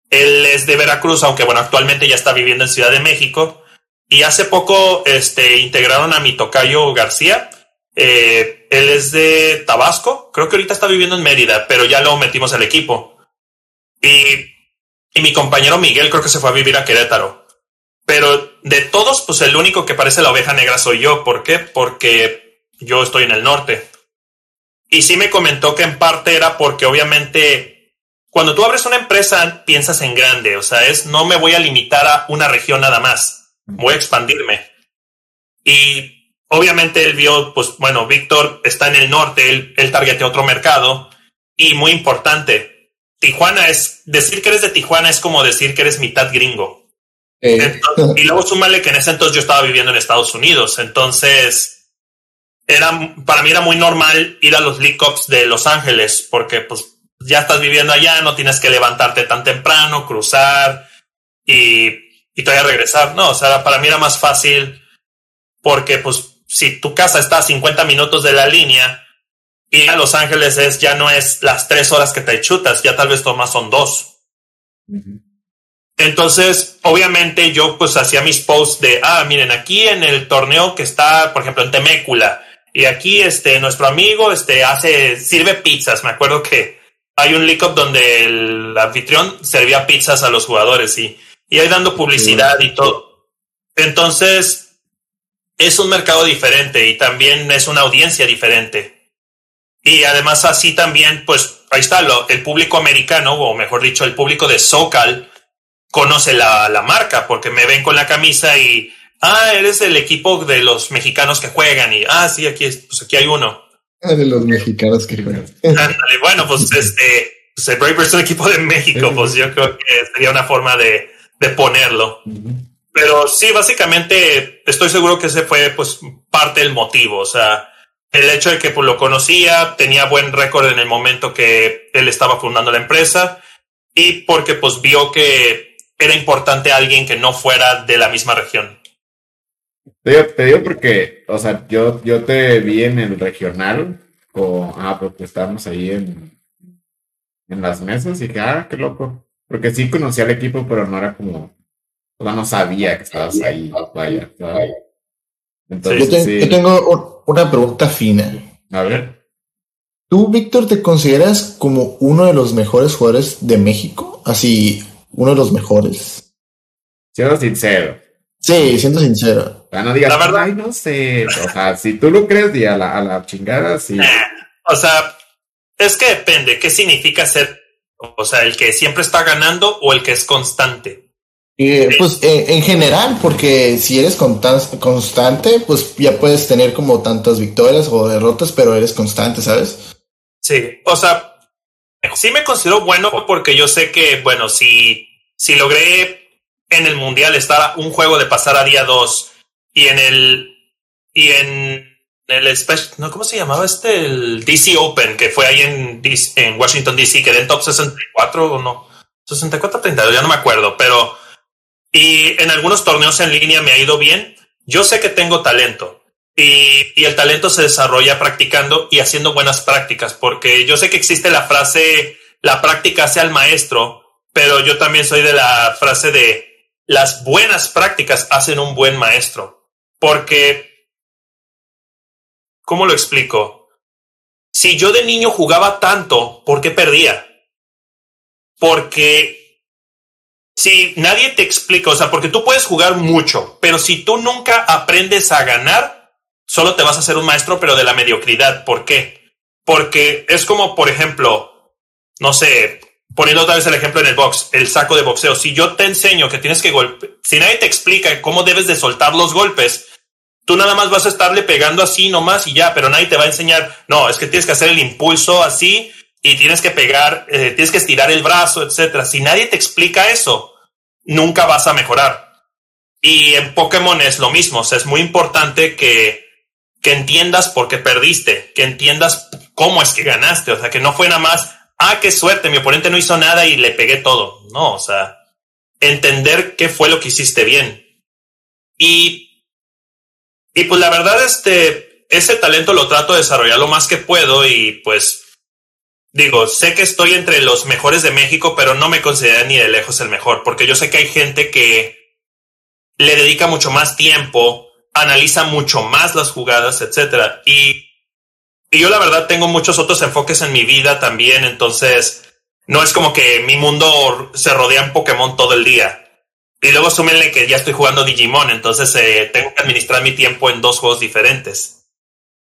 él es de Veracruz, aunque bueno, actualmente ya está viviendo en Ciudad de México. Y hace poco este, integraron a mi tocayo García, eh, él es de Tabasco, creo que ahorita está viviendo en Mérida, pero ya lo metimos al equipo. Y, y mi compañero Miguel creo que se fue a vivir a Querétaro. Pero de todos, pues el único que parece la oveja negra soy yo. ¿Por qué? Porque yo estoy en el norte. Y sí me comentó que en parte era porque obviamente cuando tú abres una empresa piensas en grande, o sea, es no me voy a limitar a una región nada más, voy a expandirme. Y obviamente él vio, pues bueno, Víctor está en el norte, él, él targetea otro mercado y muy importante, Tijuana es, decir que eres de Tijuana es como decir que eres mitad gringo. Eh. y luego [LAUGHS] súmale que en ese entonces yo estaba viviendo en Estados Unidos, entonces era, para mí era muy normal ir a los League Cups de Los Ángeles porque pues ya estás viviendo allá, no tienes que levantarte tan temprano, cruzar y, y todavía regresar. No, o sea, para mí era más fácil porque pues si tu casa está a 50 minutos de la línea y a Los Ángeles es ya no es las tres horas que te chutas, ya tal vez tomas son dos. Entonces, obviamente yo pues hacía mis posts de, ah, miren, aquí en el torneo que está, por ejemplo, en Temécula, y aquí este, nuestro amigo este, hace, sirve pizzas. Me acuerdo que hay un leak up donde el anfitrión servía pizzas a los jugadores y, y ahí dando publicidad y todo. Entonces, es un mercado diferente y también es una audiencia diferente. Y además así también, pues ahí está, lo, el público americano, o mejor dicho, el público de SoCal, conoce la, la, marca porque me ven con la camisa y, ah, eres el equipo de los mexicanos que juegan y, ah, sí, aquí, pues aquí hay uno. Ah, de los mexicanos que juegan. bueno, pues [LAUGHS] este, pues, el Brave es un equipo de México, pues yo creo que sería una forma de, de ponerlo. Pero sí, básicamente estoy seguro que ese fue pues parte del motivo. O sea, el hecho de que pues, lo conocía, tenía buen récord en el momento que él estaba fundando la empresa y porque pues vio que era importante alguien que no fuera de la misma región. Te digo, porque, o sea, yo, yo te vi en el regional, o, ah, porque estábamos ahí en, en las mesas y dije, ah, qué loco. Porque sí conocía al equipo, pero no era como, o sea, no sabía que estabas ahí, vaya. Entonces, yo, yo tengo una pregunta fina. A ver. ¿Tú, Víctor, te consideras como uno de los mejores jugadores de México? Así, uno de los mejores. Siendo sincero. Sí, siendo sincero. no digas, la verdad, no sé. O sea, si tú lo crees, di a la, a la chingada, sí. o sea, es que depende. ¿Qué significa ser? O sea, el que siempre está ganando o el que es constante. pues eh, en general, porque si eres constante, pues ya puedes tener como tantas victorias o derrotas, pero eres constante, ¿sabes? Sí, o sea, sí me considero bueno porque yo sé que, bueno, si, si logré en el mundial estar un juego de pasar a día 2 y en el y en el no cómo se llamaba este el DC Open que fue ahí en en Washington DC quedé en top 64 o no 64 32 ya no me acuerdo pero y en algunos torneos en línea me ha ido bien. Yo sé que tengo talento y, el talento se desarrolla practicando y haciendo buenas prácticas, porque yo sé que existe la frase, la práctica hace al maestro, pero yo también soy de la frase de las buenas prácticas hacen un buen maestro, porque, ¿cómo lo explico? Si yo de niño jugaba tanto, ¿por qué perdía? Porque si nadie te explica, o sea, porque tú puedes jugar mucho, pero si tú nunca aprendes a ganar, solo te vas a hacer un maestro, pero de la mediocridad. ¿Por qué? Porque es como, por ejemplo, no sé, poniendo otra vez el ejemplo en el box, el saco de boxeo. Si yo te enseño que tienes que golpear, si nadie te explica cómo debes de soltar los golpes, tú nada más vas a estarle pegando así nomás y ya, pero nadie te va a enseñar, no, es que tienes que hacer el impulso así y tienes que pegar, eh, tienes que estirar el brazo, etcétera. Si nadie te explica eso, nunca vas a mejorar. Y en Pokémon es lo mismo, o sea, es muy importante que que entiendas por qué perdiste, que entiendas cómo es que ganaste, o sea, que no fue nada más, ah, qué suerte, mi oponente no hizo nada y le pegué todo. No, o sea, entender qué fue lo que hiciste bien. Y, y pues la verdad, este, ese talento lo trato de desarrollar lo más que puedo y pues digo, sé que estoy entre los mejores de México, pero no me considero ni de lejos el mejor, porque yo sé que hay gente que le dedica mucho más tiempo analiza mucho más las jugadas, etcétera. Y, y yo la verdad tengo muchos otros enfoques en mi vida también, entonces no es como que mi mundo se rodea en Pokémon todo el día. Y luego súmenle que ya estoy jugando Digimon, entonces eh, tengo que administrar mi tiempo en dos juegos diferentes.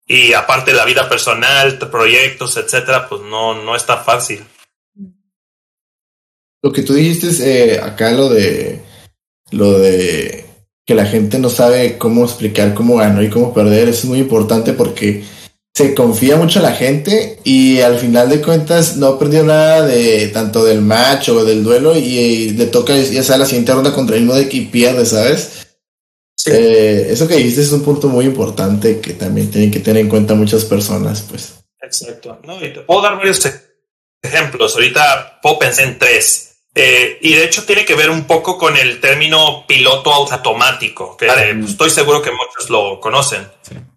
Y aparte la vida personal, proyectos, etcétera, pues no, no está fácil. Lo que tú dijiste es eh, acá lo de lo de que la gente no sabe cómo explicar cómo ganó y cómo perder. Es muy importante porque se confía mucho en la gente y al final de cuentas no perdió nada de tanto del match o del duelo y, le toca ya sea la siguiente ronda contra el mismo de que pierde, ¿sabes? Eh, eso que dijiste es un punto muy importante que también tienen que tener en cuenta muchas personas, pues. Exacto. No, y te puedo dar varios ejemplos. Ahorita puedo pensar en tres. Eh, y de hecho tiene que ver un poco con el término piloto automático, que eh, estoy seguro que muchos lo conocen.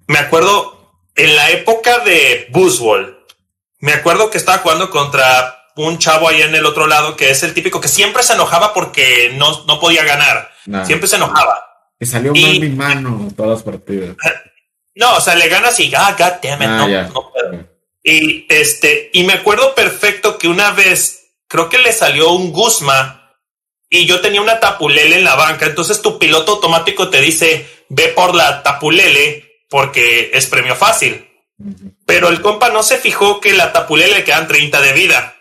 Me acuerdo en la época de Buzzwall, me acuerdo que estaba jugando contra un chavo ahí en el otro lado que es el típico que siempre se enojaba porque no, no podía ganar. Siempre se enojaba. Que salió mal mi mano todas las partidas. [LAUGHS] No, o sea, le ganas y ah, god damn it, ah, no, no Y este, y me acuerdo perfecto que una vez creo que le salió un Guzma y yo tenía una tapulele en la banca. Entonces tu piloto automático te dice, ve por la tapulele porque es premio fácil. Pero el compa no se fijó que la tapulele le quedan 30 de vida.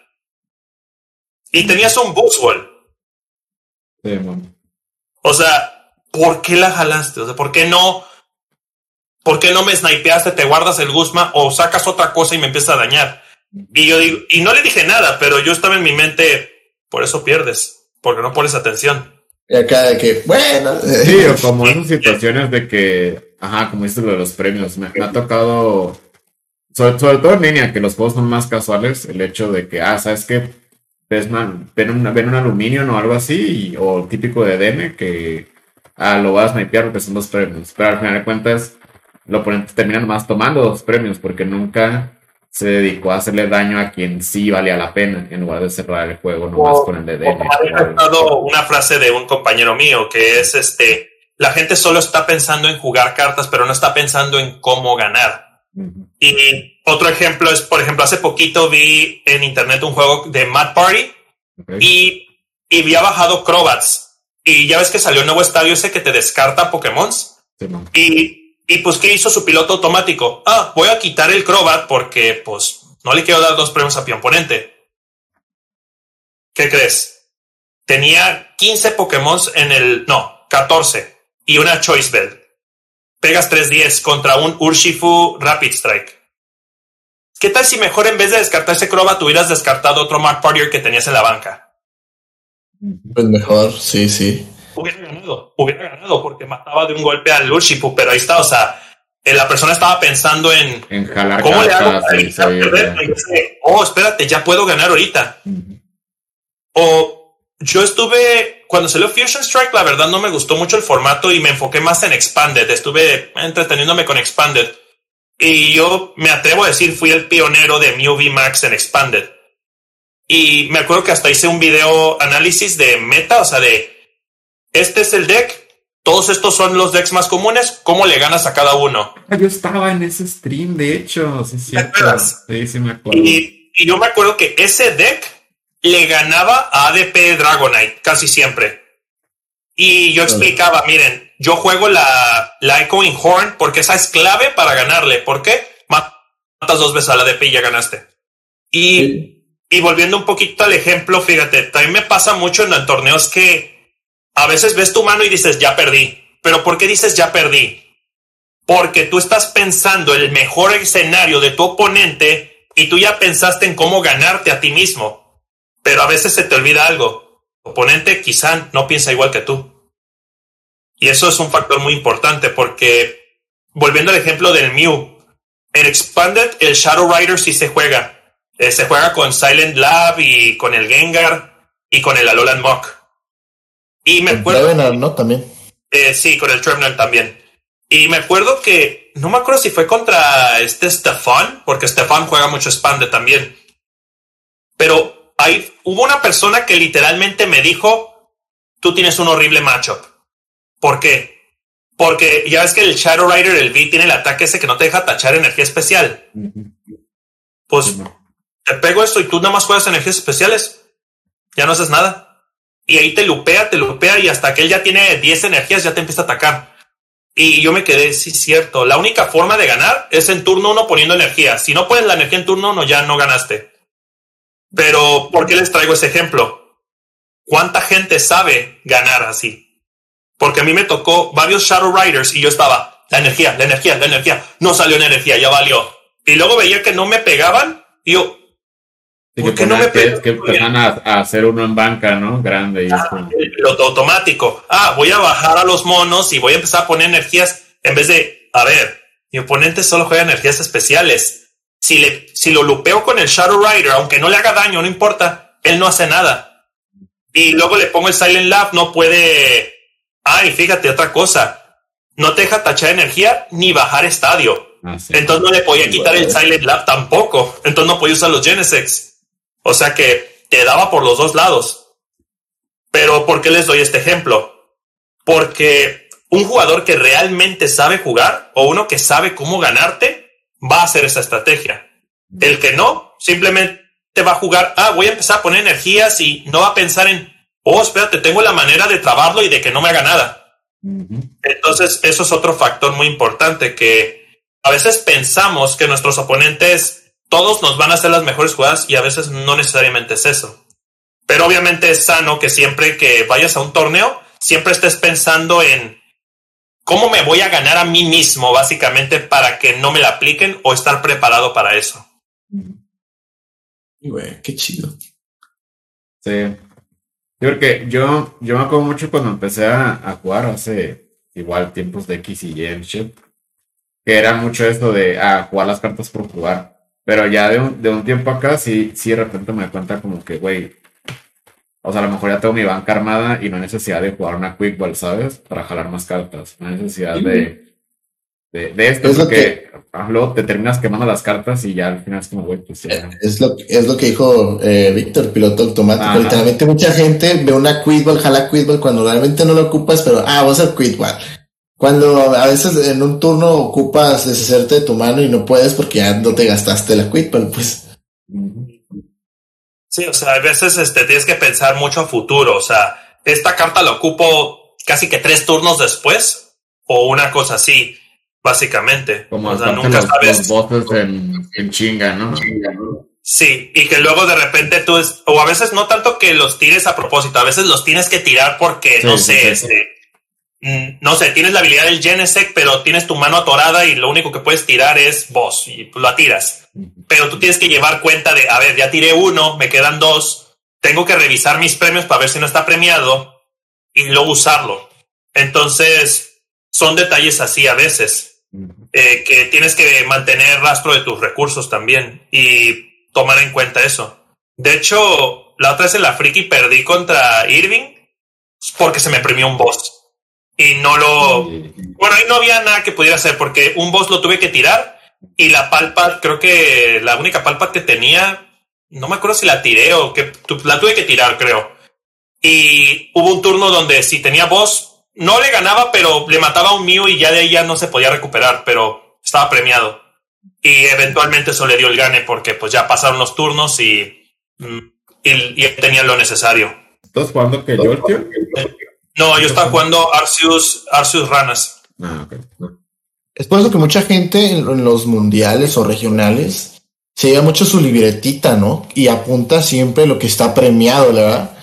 Y tenías un Buzzwall. o sea, ¿por qué la jalaste? O sea, ¿por qué no? ¿Por qué no me snipeaste, te guardas el Guzma o sacas otra cosa y me empieza a dañar? Y yo digo, y no le dije nada, pero yo estaba en mi mente, por eso pierdes, porque no pones atención. Y acá de que, bueno. Sí, o como esas situaciones de que, ajá, como dices lo de los premios, me, me ha tocado, sobre, sobre, todo en línea, que los juegos son más casuales, el hecho de que, ah, ¿sabes qué? Ves, man, ven, un, ven un aluminio o algo así, y, o típico de DM, que, ah, lo vas a snipear porque son dos premios. Pero al final de cuentas, los oponentes terminan más tomando dos premios porque nunca se dedicó a hacerle daño a quien sí valía la pena en lugar de cerrar el juego nomás con el de DM. una frase de un compañero mío que es este la gente solo está pensando en jugar cartas pero no está pensando en cómo ganar uh -huh. y otro ejemplo es por ejemplo hace poquito vi en internet un juego de Mad Party okay. y, y había bajado Crobats y ya ves que salió un nuevo estadio ese que te descarta Pokémon sí, y y pues, ¿qué hizo su piloto automático? Ah, voy a quitar el Crobat porque, pues, no le quiero dar dos premios a mi oponente. ¿Qué crees? Tenía 15 Pokémon en el... No, 14. Y una Choice Bell. Pegas 3-10 contra un Urshifu Rapid Strike. ¿Qué tal si mejor en vez de descartar ese Crobat hubieras descartado otro Mark Partier que tenías en la banca? Pues mejor, sí, sí hubiera ganado, hubiera ganado porque mataba de un golpe al Urshifu, pero ahí está, o sea, eh, la persona estaba pensando en, en jalar cómo le hago para evitar perder. Y dice, oh, espérate, ya puedo ganar ahorita. Uh -huh. O yo estuve, cuando salió Fusion Strike, la verdad no me gustó mucho el formato y me enfoqué más en Expanded. Estuve entreteniéndome con Expanded. Y yo me atrevo a decir, fui el pionero de Mew Max en Expanded. Y me acuerdo que hasta hice un video análisis de meta, o sea, de este es el deck, todos estos son los decks más comunes, ¿cómo le ganas a cada uno? Yo estaba en ese stream, de hecho, sí, sí, sí me acuerdo. Y, y, yo me acuerdo que ese deck le ganaba a ADP Dragonite casi siempre. Y yo explicaba, miren, yo juego la, la Echoing Horn porque esa es clave para ganarle. ¿Por qué? Matas dos veces a la ADP y ya ganaste. Y, sí. y volviendo un poquito al ejemplo, fíjate, también me pasa mucho en los torneos que a veces ves tu mano y dices, ya perdí. Pero ¿por qué dices, ya perdí? Porque tú estás pensando el mejor escenario de tu oponente y tú ya pensaste en cómo ganarte a ti mismo. Pero a veces se te olvida algo. Tu oponente quizá no piensa igual que tú. Y eso es un factor muy importante porque, volviendo al ejemplo del Mew, en Expanded el Shadow Rider sí se juega. Eh, se juega con Silent Lab y con el Gengar y con el Alolan Mock. Y me acuerdo. Trevenant, ¿no? También. Eh, sí, con el Trevenant también. Y me acuerdo que. No me acuerdo si fue contra este Stefan, porque Stefan juega mucho Spande también. Pero ahí hubo una persona que literalmente me dijo: Tú tienes un horrible matchup. ¿Por qué? Porque ya ves que el Shadow Rider, el V, tiene el ataque ese que no te deja tachar energía especial. Pues te pego esto y tú nada más juegas energías especiales. Ya no haces nada y ahí te lupea, te lupea y hasta que él ya tiene 10 energías ya te empieza a atacar. Y yo me quedé, sí, cierto. La única forma de ganar es en turno 1 poniendo energía. Si no pones la energía en turno 1 ya no ganaste. Pero, ¿por qué les traigo ese ejemplo? ¿Cuánta gente sabe ganar así? Porque a mí me tocó varios Shadow Riders y yo estaba, la energía, la energía, la energía. No salió la energía, ya valió. Y luego veía que no me pegaban y yo, ¿Por qué no me que, que a, a, hacer uno en banca, ¿no? Grande. Y ah, piloto automático. Ah, voy a bajar a los monos y voy a empezar a poner energías en vez de, a ver, mi oponente solo juega energías especiales. Si, le, si lo lupeo con el Shadow Rider, aunque no le haga daño, no importa, él no hace nada. Y luego le pongo el Silent Lab, no puede. Ay, fíjate, otra cosa. No te deja tachar energía ni bajar estadio. Ah, sí. Entonces no le podía quitar el Silent Lab tampoco. Entonces no podía usar los Genesex. O sea que te daba por los dos lados. Pero ¿por qué les doy este ejemplo? Porque un jugador que realmente sabe jugar o uno que sabe cómo ganarte va a hacer esa estrategia. El que no, simplemente va a jugar, ah, voy a empezar a poner energías y no va a pensar en, oh, espérate, tengo la manera de trabarlo y de que no me haga nada. Uh -huh. Entonces, eso es otro factor muy importante que a veces pensamos que nuestros oponentes todos nos van a hacer las mejores jugadas y a veces no necesariamente es eso. Pero obviamente es sano que siempre que vayas a un torneo, siempre estés pensando en cómo me voy a ganar a mí mismo, básicamente, para que no me la apliquen o estar preparado para eso. Y güey, qué chido. Sí. Porque yo, yo me acuerdo mucho cuando empecé a, a jugar hace igual tiempos de X y Y shit, que era mucho esto de ah, jugar las cartas por jugar. Pero ya de un, de un tiempo acá, sí, sí, de repente me doy cuenta como que, güey, o sea, a lo mejor ya tengo mi banca armada y no hay necesidad de jugar una Quick Ball, ¿sabes? Para jalar más cartas. No hay necesidad de, de, de esto, Es lo porque ah, luego te terminas quemando las cartas y ya al final es como, güey, pues ya. Es lo, es lo que dijo eh, Víctor, piloto automático. Ajá. Literalmente mucha gente ve una quidball, jala quidball cuando realmente no lo ocupas, pero ah, vas a quidball. Cuando a veces en un turno ocupas deshacerte de tu mano y no puedes porque ya no te gastaste la quidball, pues. Ujú. Sí, o sea, a veces este, tienes que pensar mucho a futuro. O sea, esta carta la ocupo casi que tres turnos después o una cosa así, básicamente. Como o sea, nunca los, sabes. los en, en chinga, ¿no? Sí, y que luego de repente tú, es- o a veces no tanto que los tires a propósito, a veces los tienes que tirar porque, Sí, no sé, sí. este, no sé, tienes la habilidad del Genesec, pero tienes tu mano atorada y lo único que puedes tirar es boss y pues, lo tiras. Pero tú tienes que llevar cuenta de, a ver, ya tiré uno, me quedan dos, tengo que revisar mis premios para ver si no está premiado y luego usarlo. Entonces, son detalles así a veces eh, que tienes que mantener rastro de tus recursos también y tomar en cuenta eso. De hecho, la otra vez en la Friki perdí contra Irving porque se me premió un boss. Y no lo... Bueno, ahí no había nada que pudiera hacer porque un boss lo tuve que tirar y la palpa, creo que la única palpa que tenía, no me acuerdo si la tiré o que la tuve que tirar, creo. Y hubo un turno donde si tenía boss, no le ganaba, pero le mataba a un mío y ya de ahí ya no se podía recuperar, pero estaba premiado. Y eventualmente eso le dio el gane porque pues ya pasaron los turnos y, mm, y, y él tenía lo necesario. ¿Estás jugando que yo, tío? No, yo estaba jugando Arceus, Arceus Ranas. Ah, ok. Es por eso que mucha gente en, en los mundiales o regionales se lleva mucho su libretita, ¿no? Y apunta siempre lo que está premiado, la verdad.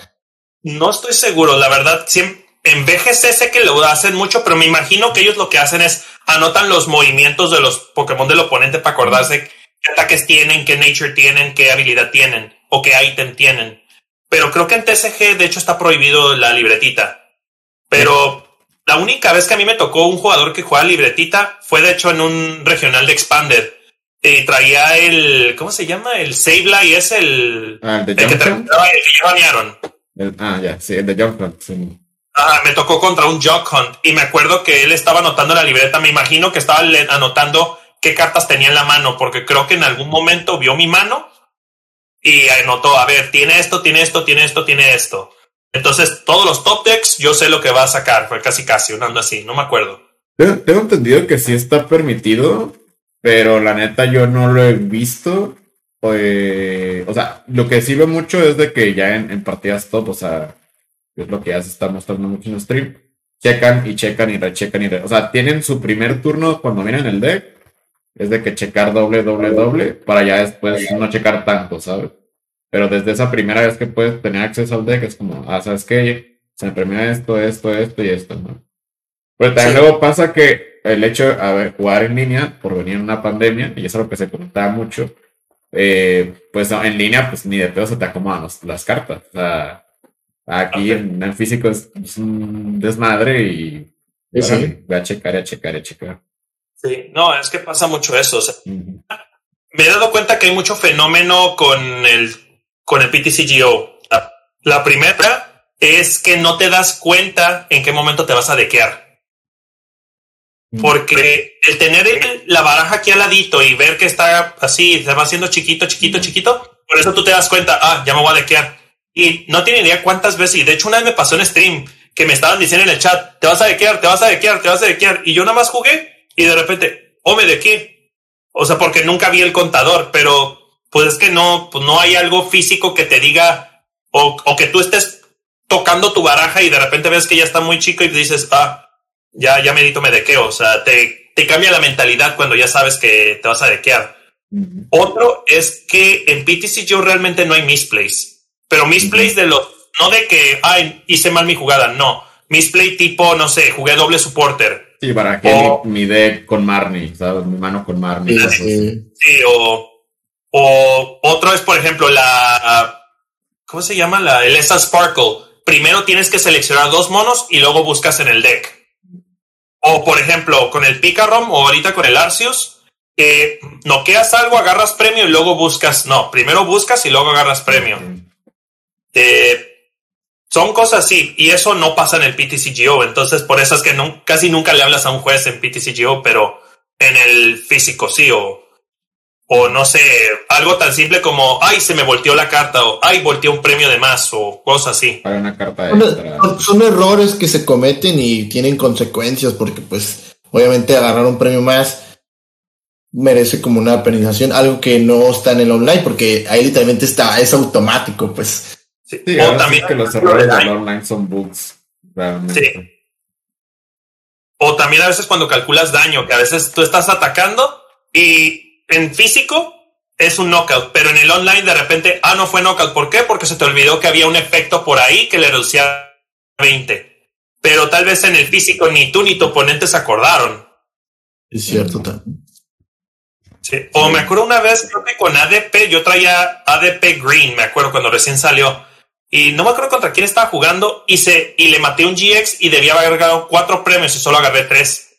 No estoy seguro, la verdad. siem- en BGC sé que lo hacen mucho, pero me imagino que ellos lo que hacen es anotan los movimientos de los Pokémon del oponente para acordarse qué ataques tienen, qué nature tienen, qué habilidad tienen o qué ítem tienen. Pero creo que en TCG, de hecho, está prohibido la libretita. Pero la única vez que a mí me tocó un jugador que jugaba libretita fue, de hecho, en un regional de Expanded. Y traía el. ¿Cómo se llama? El Sableye, es el. Ah, el de El que, el banearon. Ah, ya, sí, el de Jumpman. Sí. Ah, me tocó contra un Jog Hunt y me acuerdo que él estaba anotando la libreta. Me imagino que estaba anotando qué cartas tenía en la mano, porque creo que en algún momento vio mi mano y anotó, a ver, tiene esto, tiene esto, tiene esto, tiene esto. Entonces, todos los top decks, yo sé lo que va a sacar. Fue casi casi, un ando así, no me acuerdo. Tengo, tengo entendido que sí está permitido, pero la neta yo no lo he visto. Eh, o sea, lo que sí veo mucho es de que ya en, en partidas top, o sea, es lo que ya se está mostrando mucho en stream, checan y checan y rechecan y re- O sea, tienen su primer turno cuando vienen el deck, es de que checar doble, doble, doble, para ya después no checar tanto, ¿sabes? Pero desde esa primera vez que puedes tener acceso al deck es como, ah, ¿sabes qué? Se me premió esto, esto, esto y esto, ¿no? Pero también Sí. luego pasa que el hecho de a ver, jugar en línea por venir una pandemia, y eso es lo que se comentaba mucho, eh, pues en línea, pues ni de pedo se te acomodan los- las cartas. O sea, aquí Ok. en, en físico es, es un desmadre y Sí, voy a checar, y a checar, y a checar. Sí, no, es que pasa mucho eso. o sea, Ujú. me he dado cuenta que hay mucho fenómeno con el, con el PTCGO. La, la primera es que no te das cuenta en qué momento te vas a dequear. Porque el tener el- la baraja aquí al ladito y ver que está así, se va haciendo chiquito, chiquito, chiquito, por eso tú te das cuenta, ah, ya me voy a dequear. Y no tiene idea cuántas veces, y de hecho una vez me pasó en stream, que me estaban diciendo en el chat, te vas a dequear, te vas a dequear, te vas a dequear. Y yo nada más jugué y de repente, oh, me dequé. O sea, porque nunca vi el contador, pero pues es que no, pues no hay algo físico que te diga o, o que tú estés tocando tu baraja y de repente ves que ya está muy chico y dices, ah, ya, ya medito me dequeo. O sea, te, te cambia la mentalidad cuando ya sabes que te vas a dequear. Otro es que en PTC yo realmente no hay misplays, pero misplays de los, no de que, ay, hice mal mi jugada, no. Misplay tipo, no sé, jugué doble supporter. Sí, para que O- mi, deck con Marnie, ¿sabes? Mi mano con Marnie. Sí. Sí, o, O otro es, por ejemplo, la. ¿Cómo se llama? La, el ESA Sparkle. Primero tienes que seleccionar dos monos y luego buscas en el deck. O, por ejemplo, con el Picarom o ahorita con el Arceus, eh, noqueas algo, agarras premio y luego buscas. No, primero buscas y luego agarras premio. Eh, son cosas así, y eso no pasa en el PTCGO. Entonces, por eso es que casi nunca le hablas a un juez en PTCGO, pero en el físico sí, o, o no sé, algo tan simple como, ay, se me volteó la carta, o ay, volteó un premio de más, o cosas así. Para una carta extra. Son errores que se cometen y tienen consecuencias, porque, pues, obviamente agarrar un premio más merece como una penalización, algo que no está en el online, porque ahí literalmente está, es automático, pues. Sí, o también que los errores del online son bugs. Sí. O también a veces cuando calculas daño, que a veces tú estás atacando y en físico es un knockout, pero en el online de repente, ah, no fue knockout. ¿Por qué? Porque se te olvidó que había un efecto por ahí que le reducía 20. Pero tal vez en el físico ni tú ni tu oponente se acordaron. Es cierto también. Sí. O me acuerdo una vez, creo que con ADP, yo traía ADP Green, me acuerdo cuando recién salió. Y no me acuerdo contra quién estaba jugando y, se, y le maté un GX y debía haber ganado cuatro premios y solo agarré tres.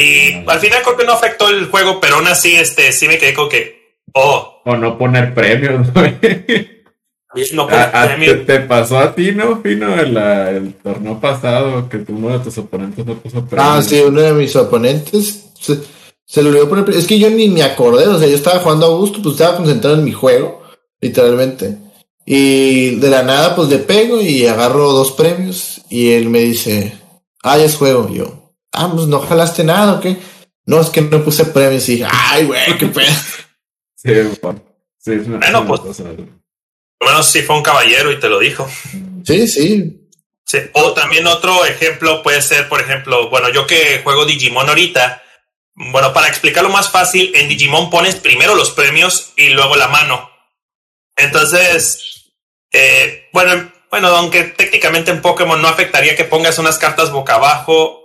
Y al final creo que no afectó el juego, pero aún así este, sí me quedé con que... Oh. O no poner premios, [LAUGHS] No te, pasó a ti, ¿no, Fino? El, el torneo pasado que uno de tus oponentes no puso premios. Ah, sí, uno de mis oponentes se lo olvidó poner. Es que yo ni me acordé, o sea, yo estaba jugando a gusto, pues estaba concentrado en mi juego, literalmente. Y de la nada, pues le pego y agarro dos premios. Y él me dice, ah, ya es juego. Y yo, ah, pues no jalaste nada, ¿o qué? No, es que no puse premios. Y dije, ay, güey, qué pedo. sí, bueno. Sí, es una, bueno, pues, bueno, sí fue un caballero y te lo dijo. Sí, sí. Sí. O también otro ejemplo puede ser, por ejemplo, bueno, yo que juego Digimon ahorita, bueno, para explicarlo más fácil, en Digimon pones primero los premios y luego la mano. Entonces, eh, bueno, bueno, aunque técnicamente en Pokémon no afectaría que pongas unas cartas boca abajo,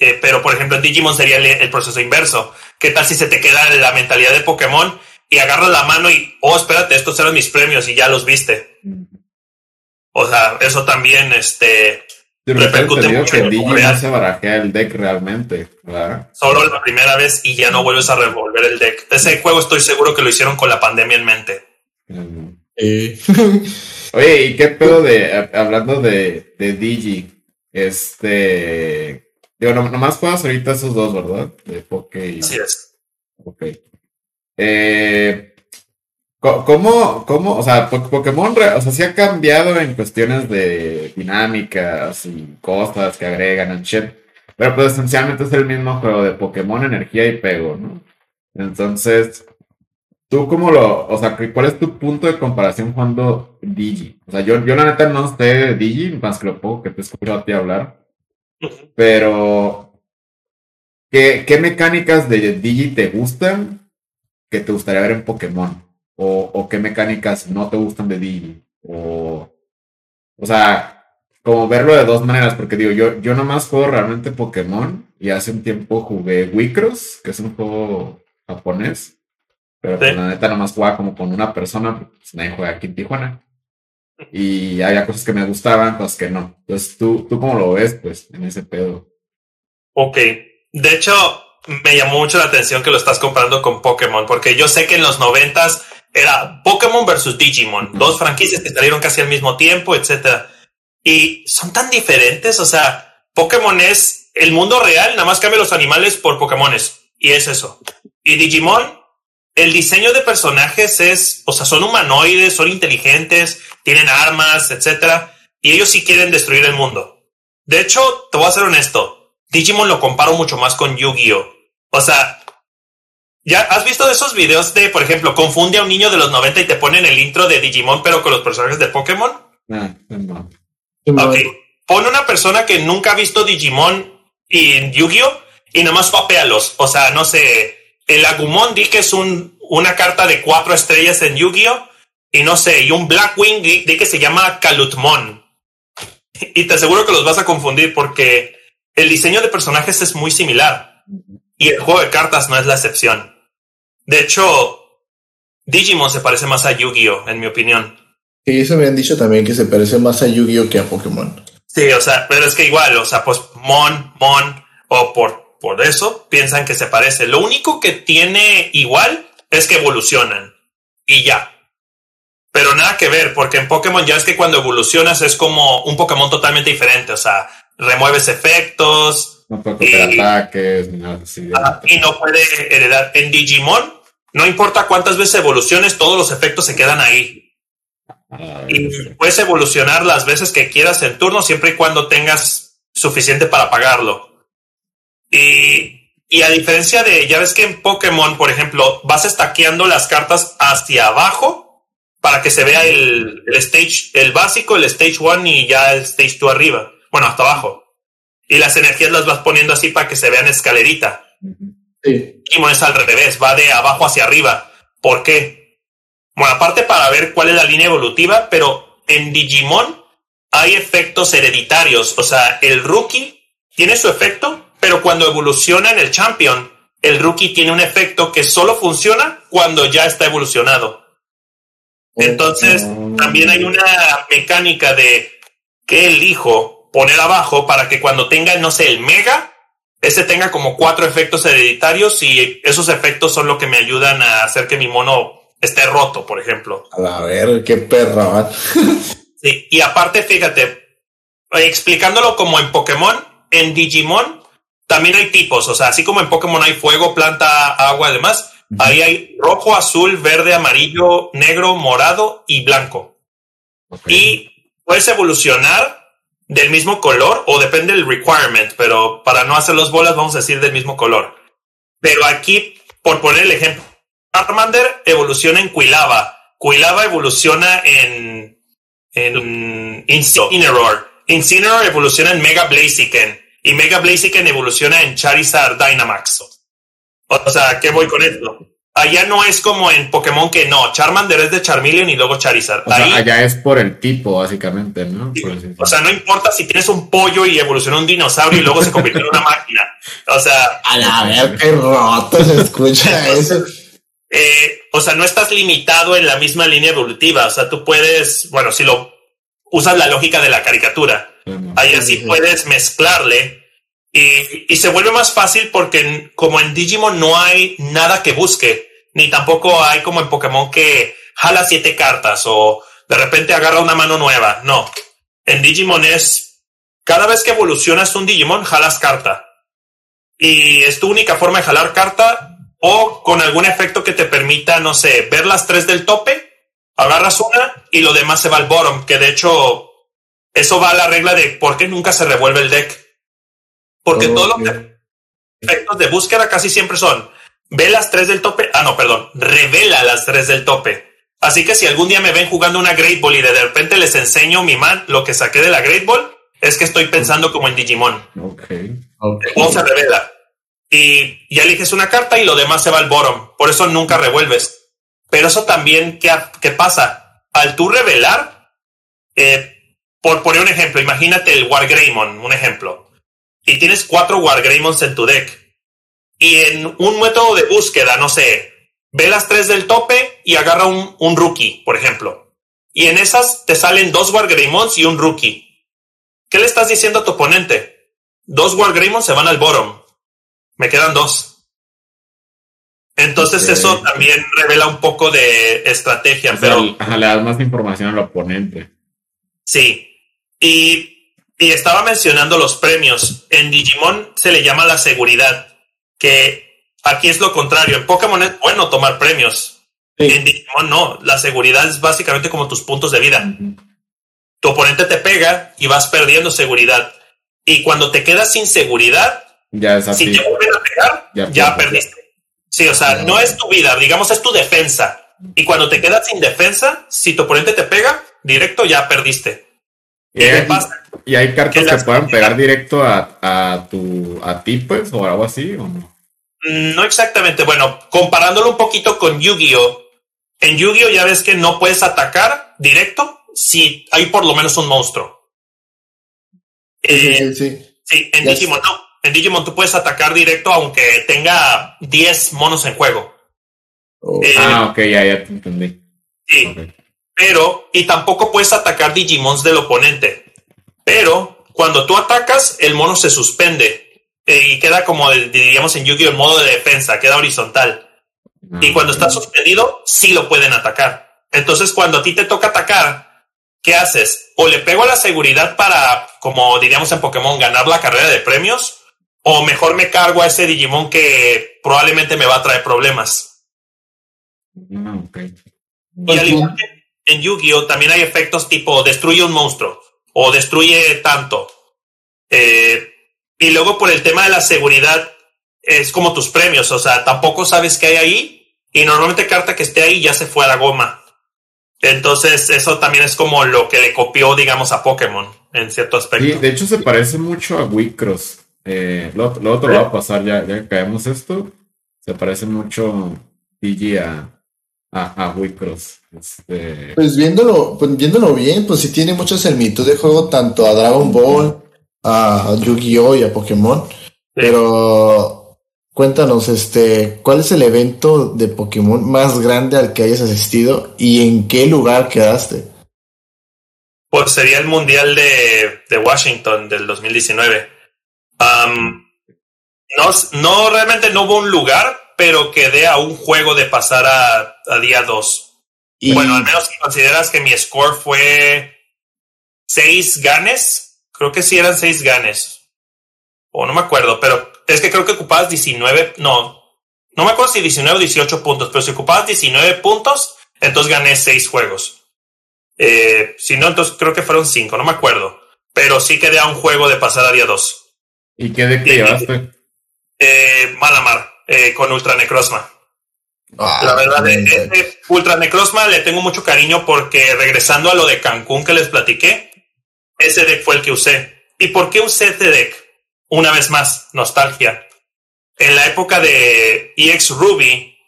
eh, pero por ejemplo en Digimon sería el, proceso inverso. ¿Qué tal si se te queda la mentalidad de Pokémon y agarras la mano y, oh, espérate, estos eran mis premios y ya los viste? O sea, eso también, este, repercute mucho que en no se barajea el deck realmente, Solo la primera vez y ya no vuelves a revolver el deck. Ese juego estoy seguro que lo hicieron con la pandemia en mente. [LAUGHS] Oye, ¿y qué pedo de, hablando de, de Digi? Este, digo, nomás juegas ahorita esos dos, ¿verdad? De Poké y... Así es. Ok. Eh, ¿Cómo, cómo, o sea, Pokémon, o sea, sí ha cambiado en cuestiones de dinámicas y cosas que agregan en shit, pero pues esencialmente es el mismo juego de Pokémon, energía y pego, ¿no? Entonces, ¿tú cómo lo, o sea, cuál es tu punto de comparación cuando Digi? O sea, yo, yo la neta no sé Digi, más que lo poco que te he escuchado a ti hablar, pero, ¿qué, qué mecánicas de Digi te gustan que te gustaría ver en Pokémon? o, qué mecánicas no te gustan de Digi, o, o sea, como verlo de dos maneras, porque digo, yo, yo nomás juego realmente Pokémon y hace un tiempo jugué Wicross, que es un juego japonés, pero pues, la neta nomás jugaba como con una persona, pues nadie juega aquí en Tijuana. Y había cosas que me gustaban, cosas que no. Entonces, ¿tú, tú cómo lo ves, pues, en ese pedo? Ok. De hecho, me llamó mucho la atención que lo estás comparando con Pokémon, porque yo sé que en los noventas era Pokémon versus Digimon, dos franquicias que salieron casi al mismo tiempo, etc. Y son tan diferentes, o sea, Pokémon es el mundo real, nada más cambia los animales por Pokémones, y es eso. Y Digimon, el diseño de personajes es, o sea, son humanoides, son inteligentes, tienen armas, etc. Y ellos sí quieren destruir el mundo. De hecho, te voy a ser honesto, Digimon lo comparo mucho más con Yu-Gi-Oh! O sea, ¿Ya has visto esos videos de, por ejemplo, confunde a un niño de los 90 y te ponen el intro de Digimon, pero con los personajes de Pokémon? Ah, no. Ok. Pon una persona que nunca ha visto Digimon y Yu-Gi-Oh! y nada más papéalos. O sea, no sé, el Agumon di que es un, una carta de cuatro estrellas en Yu-Gi-Oh! y no sé, y un Blackwing di que se llama Kalutmon. Y te aseguro que los vas a confundir porque el diseño de personajes es muy similar. Y el juego de cartas no es la excepción. De hecho, Digimon se parece más a Yu-Gi-Oh, en mi opinión. Y eso me han dicho también que se parece más a Yu-Gi-Oh que a Pokémon. Sí, o sea, pero es que igual, o sea, pues Mon, Mon, o por, por eso piensan que se parece. Lo único que tiene igual es que evolucionan. Y ya. Pero nada que ver, porque en Pokémon ya es que cuando evolucionas es como un Pokémon totalmente diferente. O sea, remueves efectos. No puede copiar ataques, ah, y no puede heredar. En Digimon, no importa cuántas veces evoluciones, todos los efectos se quedan ahí. Ah, Y sí. puedes evolucionar las veces que quieras en turno, siempre y cuando tengas suficiente para pagarlo. Y, y a diferencia de, ya ves que en Pokémon, por ejemplo, vas estaqueando las cartas hacia abajo para que se vea el, el stage, el básico, el stage 1 y ya el stage 2 arriba. Bueno, hasta abajo. Y las energías las vas poniendo así para que se vean escalerita. Sí. Digimon es al revés, va de abajo hacia arriba. ¿Por qué? Bueno, aparte para ver cuál es la línea evolutiva, pero en Digimon hay efectos hereditarios. O sea, el rookie tiene su efecto, pero cuando evoluciona en el champion, el rookie tiene un efecto que solo funciona cuando ya está evolucionado. Entonces, también hay una mecánica de que elijo poner abajo para que cuando tenga, no sé, el mega, ese tenga como cuatro efectos hereditarios y esos efectos son lo que me ayudan a hacer que mi mono esté roto, por ejemplo. A ver, qué perro. Sí, y aparte, fíjate, explicándolo como en Pokémon, en Digimon también hay tipos, o sea, así como en Pokémon hay fuego, planta, agua, además, ahí hay rojo, azul, verde, amarillo, negro, morado y blanco. Y puedes evolucionar del mismo color o depende del requirement, pero para no hacer los bolas vamos a decir del mismo color. Pero aquí, por poner el ejemplo, Charmander evoluciona en Quilava. Quilava evoluciona en, en Incineroar. Incineroar evoluciona en Mega Blaziken. Y Mega Blaziken evoluciona en Charizard Dynamax. O sea, ¿qué voy con esto? Allá no es como en Pokémon que no, Charmander es de Charmeleon y luego Charizard. O sea, allá es por el tipo, básicamente, ¿no? O sea, no importa si tienes un pollo y evoluciona un dinosaurio y luego se convirtió en una máquina. O sea, A la ver, qué roto se escucha [LAUGHS] eso. eh, o sea, no estás limitado en la misma línea evolutiva. O sea, tú puedes, bueno, si lo usas la lógica de la caricatura, ahí Sí, así sí. puedes mezclarle y, y se vuelve más fácil porque como en Digimon no hay nada que busque, ni tampoco hay como en Pokémon que jala siete cartas o de repente agarra una mano nueva. No, en Digimon es cada vez que evolucionas un Digimon jalas carta y es tu única forma de jalar carta o con algún efecto que te permita, no sé, ver las tres del tope, agarras una y lo demás se va al bottom, que de hecho eso va a la regla de por qué nunca se revuelve el deck. Porque Ok. todos los efectos de búsqueda casi siempre son ve las tres del tope, ah no, perdón, revela las tres del tope. Así que si algún día me ven jugando una Great Ball y de repente les enseño mi man lo que saqué de la Great Ball, es que estoy pensando como en Digimon. Ok. Ok. O se revela. Y ya eliges una carta y lo demás se va al bottom. Por eso nunca revuelves. Pero eso también, ¿qué, qué pasa? Al tú revelar, eh, por poner un ejemplo, imagínate el Wargreymon, un ejemplo. Y tienes cuatro Wargreymons en tu deck. Y en un método de búsqueda, no sé, ve las tres del tope y agarra un, un rookie, por ejemplo. Y en esas te salen dos Wargreymons y un rookie. ¿Qué le estás diciendo a tu oponente? Dos Wargreymon se van al bottom. Me quedan dos. Entonces eso también revela un poco de estrategia, O sea, pero ajá, le das más información al oponente. sí. Y, y estaba mencionando los premios. En Digimon se le llama la seguridad, que aquí es lo contrario. En Pokémon es bueno tomar premios. Sí. En Digimon no. La seguridad es básicamente como tus puntos de vida. Tu oponente te pega y vas perdiendo seguridad. Y cuando te quedas sin seguridad, Ya es así. si te vuelven a pegar, Ya perdiste. Sí, o sea, no es tu vida, digamos, es tu defensa. Y cuando te quedas sin defensa, si tu oponente te pega, directo ya perdiste. Y ¿Y qué hay, pasa? y hay cartas Que puedan pegar directo a, a tu a ti, pues, o algo así, o no. No exactamente. Bueno, comparándolo un poquito con Yu-Gi-Oh! En Yu-Gi-Oh! ya ves que no puedes atacar directo si hay por lo menos un monstruo. Eh, Sí, sí, sí. Sí, en Ya Digimon no. En Digimon tú puedes atacar directo aunque tenga 10 monos en juego. Eh, ah, ok, ya, ya te entendí. Sí. Pero, y tampoco puedes atacar Digimons del oponente. Pero, cuando tú atacas, el mono se suspende. eh, y queda como, el- diríamos en Yu-Gi-Oh! en modo de defensa, queda horizontal. Y Ah, cuando ok. está suspendido, sí lo pueden atacar. Entonces, cuando a ti te toca atacar, ¿qué haces? O le pego a la seguridad para, como diríamos en Pokémon, ganar la carrera de premios, o mejor me cargo a ese Digimon que probablemente me va a traer problemas. Ah, ok. Y al igual que en Yu-Gi-Oh! también hay efectos tipo destruye un monstruo o destruye tanto. Eh, y luego por el tema de la seguridad, es como tus premios, o sea, tampoco sabes qué hay ahí y normalmente carta que esté ahí ya se fue a la goma. Entonces eso también es como lo que le copió, digamos, a Pokémon en cierto aspecto. Sí, de hecho se parece mucho a Wicross. Eh, lo, lo otro lo va a pasar ya, ya que caemos esto. Se parece mucho a, a, a Wicross. Este, Pues viéndolo, pues viéndolo bien, pues sí tiene mucha similitud de juego tanto a Dragon Ball, a Yu-Gi-Oh! y a Pokémon. Pero cuéntanos, este, ¿cuál es el evento de Pokémon más grande al que hayas asistido y en qué lugar quedaste? Pues sería el Mundial de, de Washington del 2019. No, no, realmente no hubo un lugar, pero quedé a un juego de pasar a, a día 2. Y Bueno, al menos si consideras que mi score fue 6 ganes, creo que sí eran 6 ganes. O no me acuerdo, pero es que creo que ocupabas 19, no, no me acuerdo si 19 o 18 puntos, pero si ocupabas 19 puntos, entonces gané 6 juegos. Eh, si no, entonces creo que fueron 5, no me acuerdo. Pero sí quedé a un juego de pasar a día 2. ¿Y qué deck te llevaste? Eh, Malamar, eh, con Ultra Necrozma. Ah, La verdad, de excelente. este Ultra Necrozma le tengo mucho cariño porque regresando a lo de Cancún que les platiqué, ese deck fue el que usé. ¿Y por qué usé este deck? Una vez más, nostalgia. En la época de EX Ruby,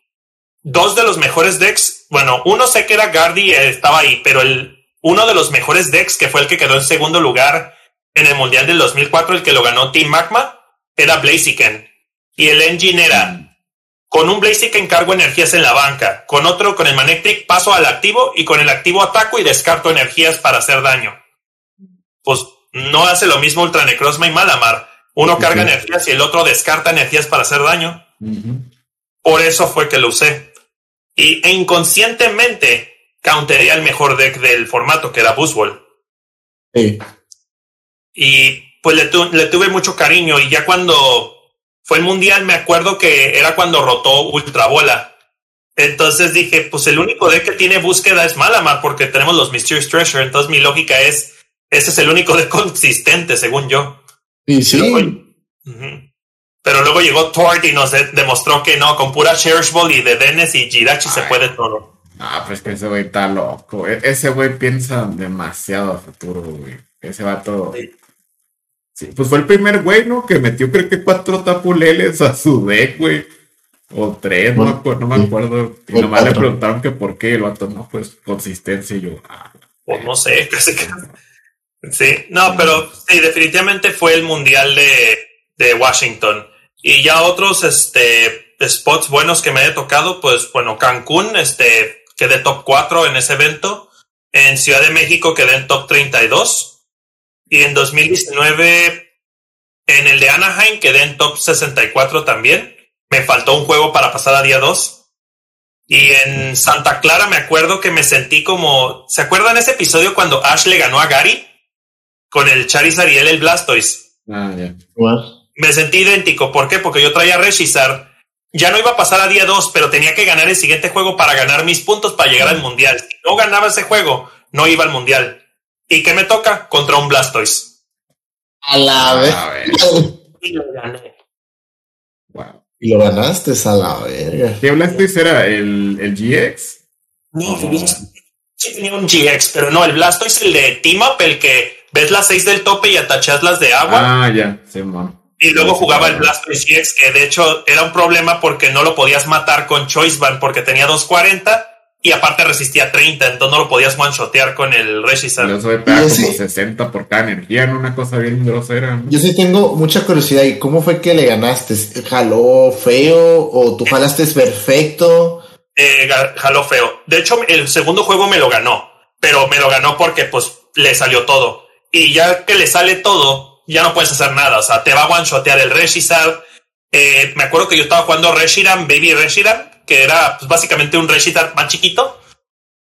dos de los mejores decks, bueno, uno sé que era Gardy, eh, estaba ahí, pero el, uno de los mejores decks, que fue el que quedó en segundo lugar en el Mundial del 2004, el que lo ganó Team Magma, era Blaziken. Y el engine era con un Blaziken cargo energías en la banca, con otro con el Manectric paso al activo y con el activo ataco y descarto energías para hacer daño. Pues no hace lo mismo Ultra Necrozma y Malamar. Uno carga energías y el otro descarta energías para hacer daño. Por eso fue que lo usé. Y e inconscientemente counteré el mejor deck del formato, que era Buzzball. Sí. Y pues le, tu- le tuve mucho cariño. Y ya cuando fue el mundial, me acuerdo que era cuando rotó Ultra Bola. Entonces dije, pues el único deck que tiene búsqueda es Malamar, porque tenemos los Mysterious Treasure. Entonces mi lógica es, ese es el único deck [LAUGHS] consistente, según yo. Y sí, Luego-. Pero luego llegó Tord y nos de- demostró que no, con pura Cherish Ball y de Dennis y Jirachi se puede todo. Ah, pues que ese güey está loco. E- ese güey piensa demasiado a futuro, güey. Ese vato. Sí. Sí, pues fue el primer güey, ¿no? Que metió, creo que cuatro tapuleles a su deck, güey. O tres, no, me acuerdo, no me Sí. acuerdo. Y nomás le preguntaron que por qué. El vato, no, pues consistencia. Y yo, ah, Pues no sé, [LAUGHS] casi que. [LAUGHS] Sí, no, pero sí, definitivamente fue el mundial de, de Washington. Y ya otros este, spots buenos que me haya tocado, pues bueno, Cancún, este, quedé top 4 en ese evento. En Ciudad de México quedé en top 32. Y en 2019, en el de Anaheim, quedé en top 64 también. Me faltó un juego para pasar a día 2. Y en Santa Clara me acuerdo que me sentí como. ¿Se acuerdan ese episodio cuando Ash le ganó a Gary? Con el Charizard y él el Blastoise. ah, Me sentí idéntico. ¿Por qué? Porque yo traía Reshizard. Ya no iba a pasar a día 2, pero tenía que ganar el siguiente juego para ganar mis puntos para llegar al mundial. Si no ganaba ese juego, no iba al mundial. ¿Y qué me toca? Contra un Blastoise. a la vez. [LAUGHS] Y lo gané. wow. Y lo ganaste a la verga. ¿Qué Blastoise era? ¿El, el GX? No, Oh. sí tenía un GX, pero no, el Blastoise, el de Team Up, el que ves las 6 del tope y atachas las de agua. Ah, ya, sí, man. Y luego jugaba el. Blastoise GX, que de hecho era un problema porque no lo podías matar con Choice Band porque tenía 240 y aparte resistía 30, entonces no lo podías one-shotear con el Reshizard. Pero eso de pegar Y como ese- 60 por cada energía, ¿no? Una cosa bien grosera. ¿no? Yo sí tengo mucha curiosidad. ¿Y cómo fue que le ganaste? ¿Jaló feo o tú jalaste perfecto? eh, jaló feo. De hecho, el segundo juego me lo ganó, pero me lo ganó porque pues le salió todo. Y ya que le sale todo, ya no puedes hacer nada. O sea, te va a one-shotear el Reshiram. Eh, me acuerdo que yo estaba jugando Reshiram, Baby Reshiram, que era pues, básicamente un Reshiram más chiquito,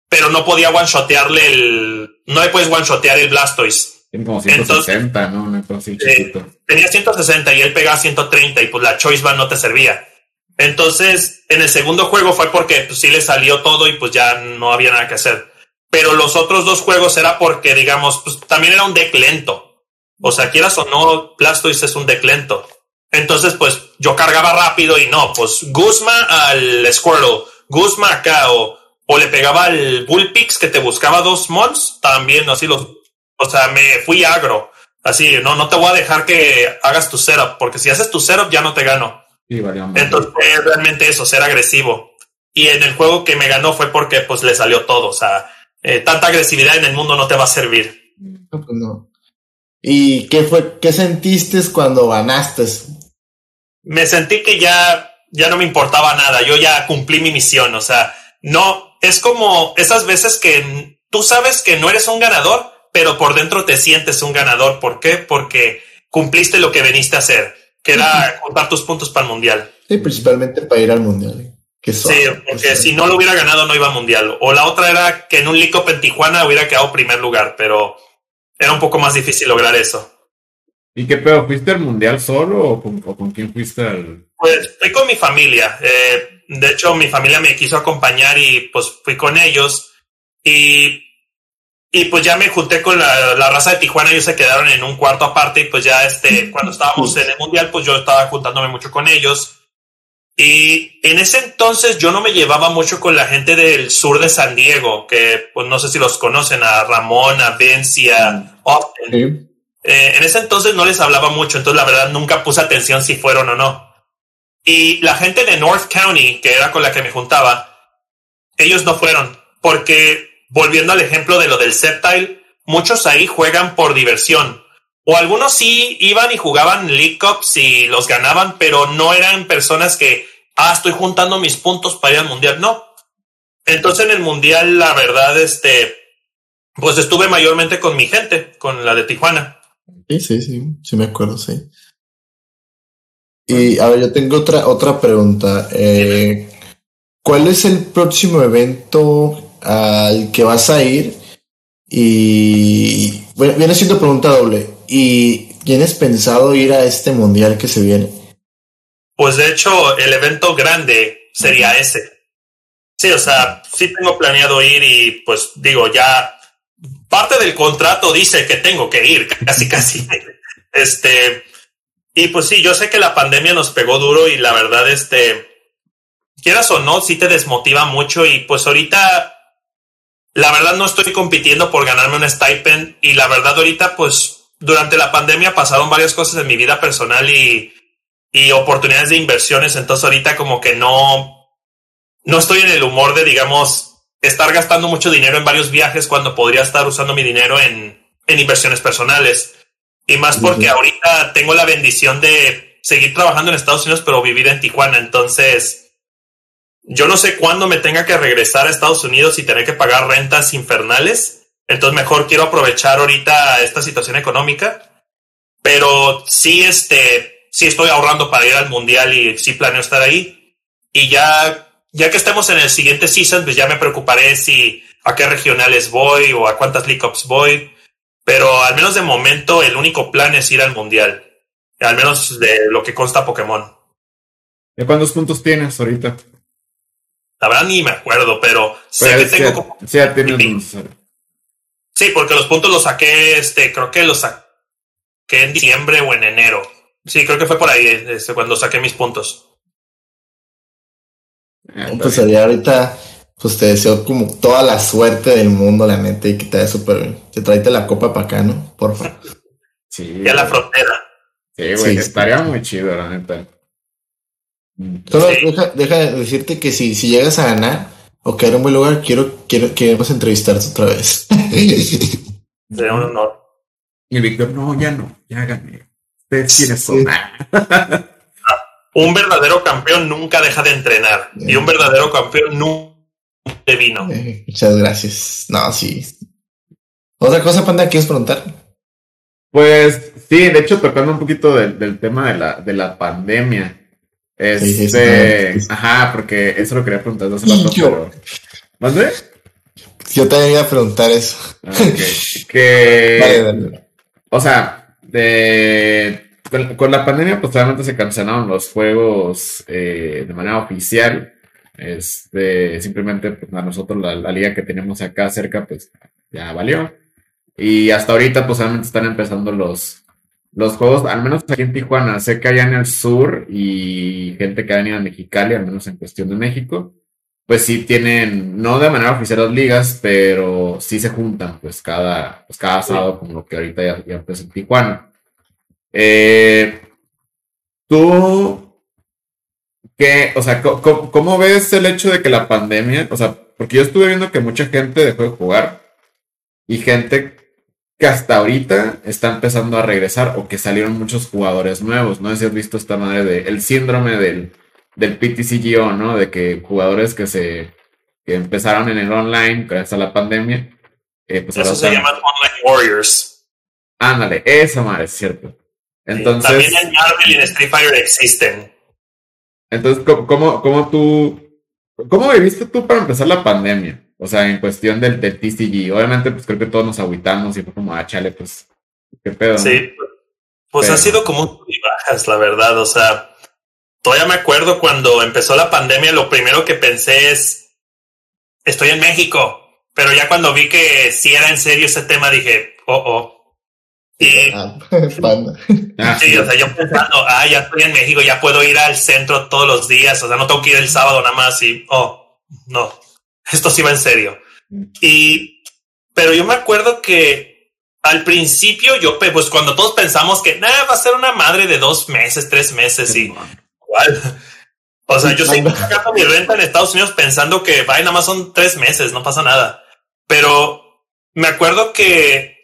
pero no podía one-shotearle el... No le puedes one-shotear el Blastoise. Tiene como 160, ¿no? Eh, tenía 160 y él pegaba 130 y pues la Choice Band no te servía. Entonces, en el segundo juego fue porque pues, sí le salió todo y pues ya no había nada que hacer. Pero los otros dos juegos era porque, digamos, pues también era un deck lento. O sea, quieras o no, Blastoise es un deck lento. Entonces, pues yo cargaba rápido y no, pues Guzma al Squirtle, Guzma acá o, o le pegaba al Bullpix que te buscaba dos mons, también así los, o sea, me fui agro. Así, no, no te voy a dejar que hagas tu setup, porque si haces tu setup ya no te gano. Entonces realmente eso, ser agresivo. Y en el juego que me ganó fue porque pues le salió todo. O sea, eh, tanta agresividad en el mundo no te va a servir. No, pues no. ¿Y qué fue, qué sentiste cuando ganaste? Me sentí que ya, ya no me importaba nada. Yo ya cumplí mi misión. O sea, no, es como esas veces que tú sabes que no eres un ganador, pero por dentro te sientes un ganador. ¿Por qué? Porque cumpliste lo que veniste a hacer que era contar tus puntos para el mundial. Sí, principalmente para ir al mundial. sí, porque si no lo hubiera ganado no iba al mundial. O la otra era que en un Lico en Tijuana hubiera quedado primer lugar, pero era un poco más difícil lograr eso. ¿Y qué pedo? ¿Fuiste al mundial solo o con, quién fuiste al...? Pues fui con mi familia. Eh, de hecho, mi familia me quiso acompañar y pues fui con ellos. Y y pues ya me junté con la, raza de Tijuana, ellos se quedaron en un cuarto aparte y pues ya este, cuando estábamos en el mundial, pues yo estaba juntándome mucho con ellos. Y en ese entonces yo no me llevaba mucho con la gente del sur de San Diego, que pues no sé si los conocen, a Ramón, a Vinci, a Austin. Eh, en ese entonces no les hablaba mucho, entonces la verdad nunca puse atención si fueron o no. Y la gente de North County, que era con la que me juntaba, ellos no fueron, porque volviendo al ejemplo de lo del Septile, muchos ahí juegan por diversión. O algunos sí iban y jugaban League Cups y los ganaban, pero no eran personas que, ah, estoy juntando mis puntos para ir al Mundial. No. Entonces en el Mundial, la verdad, este, pues estuve mayormente con mi gente, con la de Tijuana. Sí, sí, sí, sí me acuerdo, sí. Y a ver, yo tengo otra, otra pregunta. Eh, ¿Cuál es el próximo evento al que vas a ir y bueno, viene siendo pregunta doble. ¿Y tienes pensado ir a este mundial que se viene? Pues de hecho, el evento grande sería ese. Sí, o sea, sí tengo planeado ir y pues digo, ya parte del contrato dice que tengo que ir, [LAUGHS] casi, casi. Este, y pues sí, yo sé que la pandemia nos pegó duro y la verdad, este, quieras o no, sí te desmotiva mucho y pues ahorita la verdad no estoy compitiendo por ganarme un stipend y la verdad ahorita pues durante la pandemia pasaron varias cosas en mi vida personal y, y oportunidades de inversiones, entonces ahorita como que no, no estoy en el humor de, digamos, estar gastando mucho dinero en varios viajes cuando podría estar usando mi dinero en, en inversiones personales. Y más porque ahorita tengo la bendición de seguir trabajando en Estados Unidos, pero vivir en Tijuana. Entonces, yo no sé cuándo me tenga que regresar a Estados Unidos y tener que pagar rentas infernales. Entonces mejor quiero aprovechar ahorita esta situación económica. Pero sí, este, sí estoy ahorrando para ir al mundial y sí planeo estar ahí. Y ya, ya que estemos en el siguiente season, pues ya me preocuparé si a qué regionales voy o a cuántas League Cups voy. Pero al menos de momento el único plan es ir al mundial. Al menos de lo que consta Pokémon. ¿Y cuántos puntos tienes ahorita? La verdad ni me acuerdo, pero sé que tengo como. Sí, sí, porque los puntos los saqué, este, creo que los saqué en diciembre o en enero. Sí, creo que fue por ahí este, cuando saqué mis puntos. Ah, pues ahorita, pues te deseo como toda la suerte del mundo, la neta, y que te vaya súper bien. Te traete la copa para acá, ¿no? Porfa. Sí. Y a la frontera. Sí, güey, estaría muy chido, la neta. Solo deja, de decirte que si, si llegas a ganar o quedar en un buen lugar, quiero, quiero, queremos entrevistarte otra vez. [LAUGHS] Sería un honor. Y Víctor, no, ya no, ya gané. Ustedes quiénes son. [LAUGHS] un verdadero campeón nunca deja de entrenar y un verdadero campeón nunca de vino. Eh, muchas gracias. No, sí. ¿Otra cosa, Panda, quieres preguntar? Pues sí, de hecho, tocando un poquito del, tema de la, de la pandemia. Este, ajá, porque eso lo quería preguntar hace rato, pero... ¿Dónde? Yo también iba a preguntar eso. Ah, [LAUGHS] que... O sea, de con, la pandemia, pues realmente se cancelaron los juegos eh, de manera oficial. Este, simplemente pues, a nosotros la, liga que tenemos acá cerca, pues ya valió. Y hasta ahorita, pues solamente están empezando los, los juegos, al menos aquí en Tijuana. Sé que allá en el sur y gente que ha venido a Mexicali, al menos en cuestión de México, pues sí tienen, no de manera oficial las ligas, pero sí se juntan, pues cada, pues cada sábado, como lo que ahorita ya, ya empezó en Tijuana. Eh, tú, ¿qué, o sea, ¿cómo, ves el hecho de que la pandemia, o sea, porque yo estuve viendo que mucha gente dejó de jugar y gente que hasta ahorita está empezando a regresar o que salieron muchos jugadores nuevos. No sé si has visto esta madre de el síndrome del, del PTCGO, ¿no? De que jugadores que se que empezaron en el online gracias a la pandemia. Eh, pues Eso se llaman Online Warriors. Ándale, esa madre es cierto. Entonces, también en Marvel y en Street Fighter existen. Entonces, ¿cómo, cómo, tú, cómo viviste tú para empezar la pandemia? O sea, en cuestión del, del TCG. Obviamente, pues creo que todos nos agüitamos y fue como, ah, chale, pues, qué pedo. Sí, pues ha sido como un bajas, la verdad. O sea, todavía me acuerdo cuando empezó la pandemia, lo primero que pensé es, estoy en México. Pero ya cuando vi que sí era en serio ese tema, dije, oh, oh, Ah, [LAUGHS] ah, sí, o sea, yo pensando, ah, ya estoy en México, ya puedo ir al centro todos los días, o sea, no tengo que ir el sábado nada más y, oh, no, esto sí va en serio. Y, pero yo me acuerdo que al principio yo, pues cuando todos pensamos que, nada, va a ser una madre de dos meses, tres meses y, igual. O sea, yo estoy pagando mi renta en Estados Unidos pensando que, vaya, nada más son tres meses, no pasa nada. Pero me acuerdo que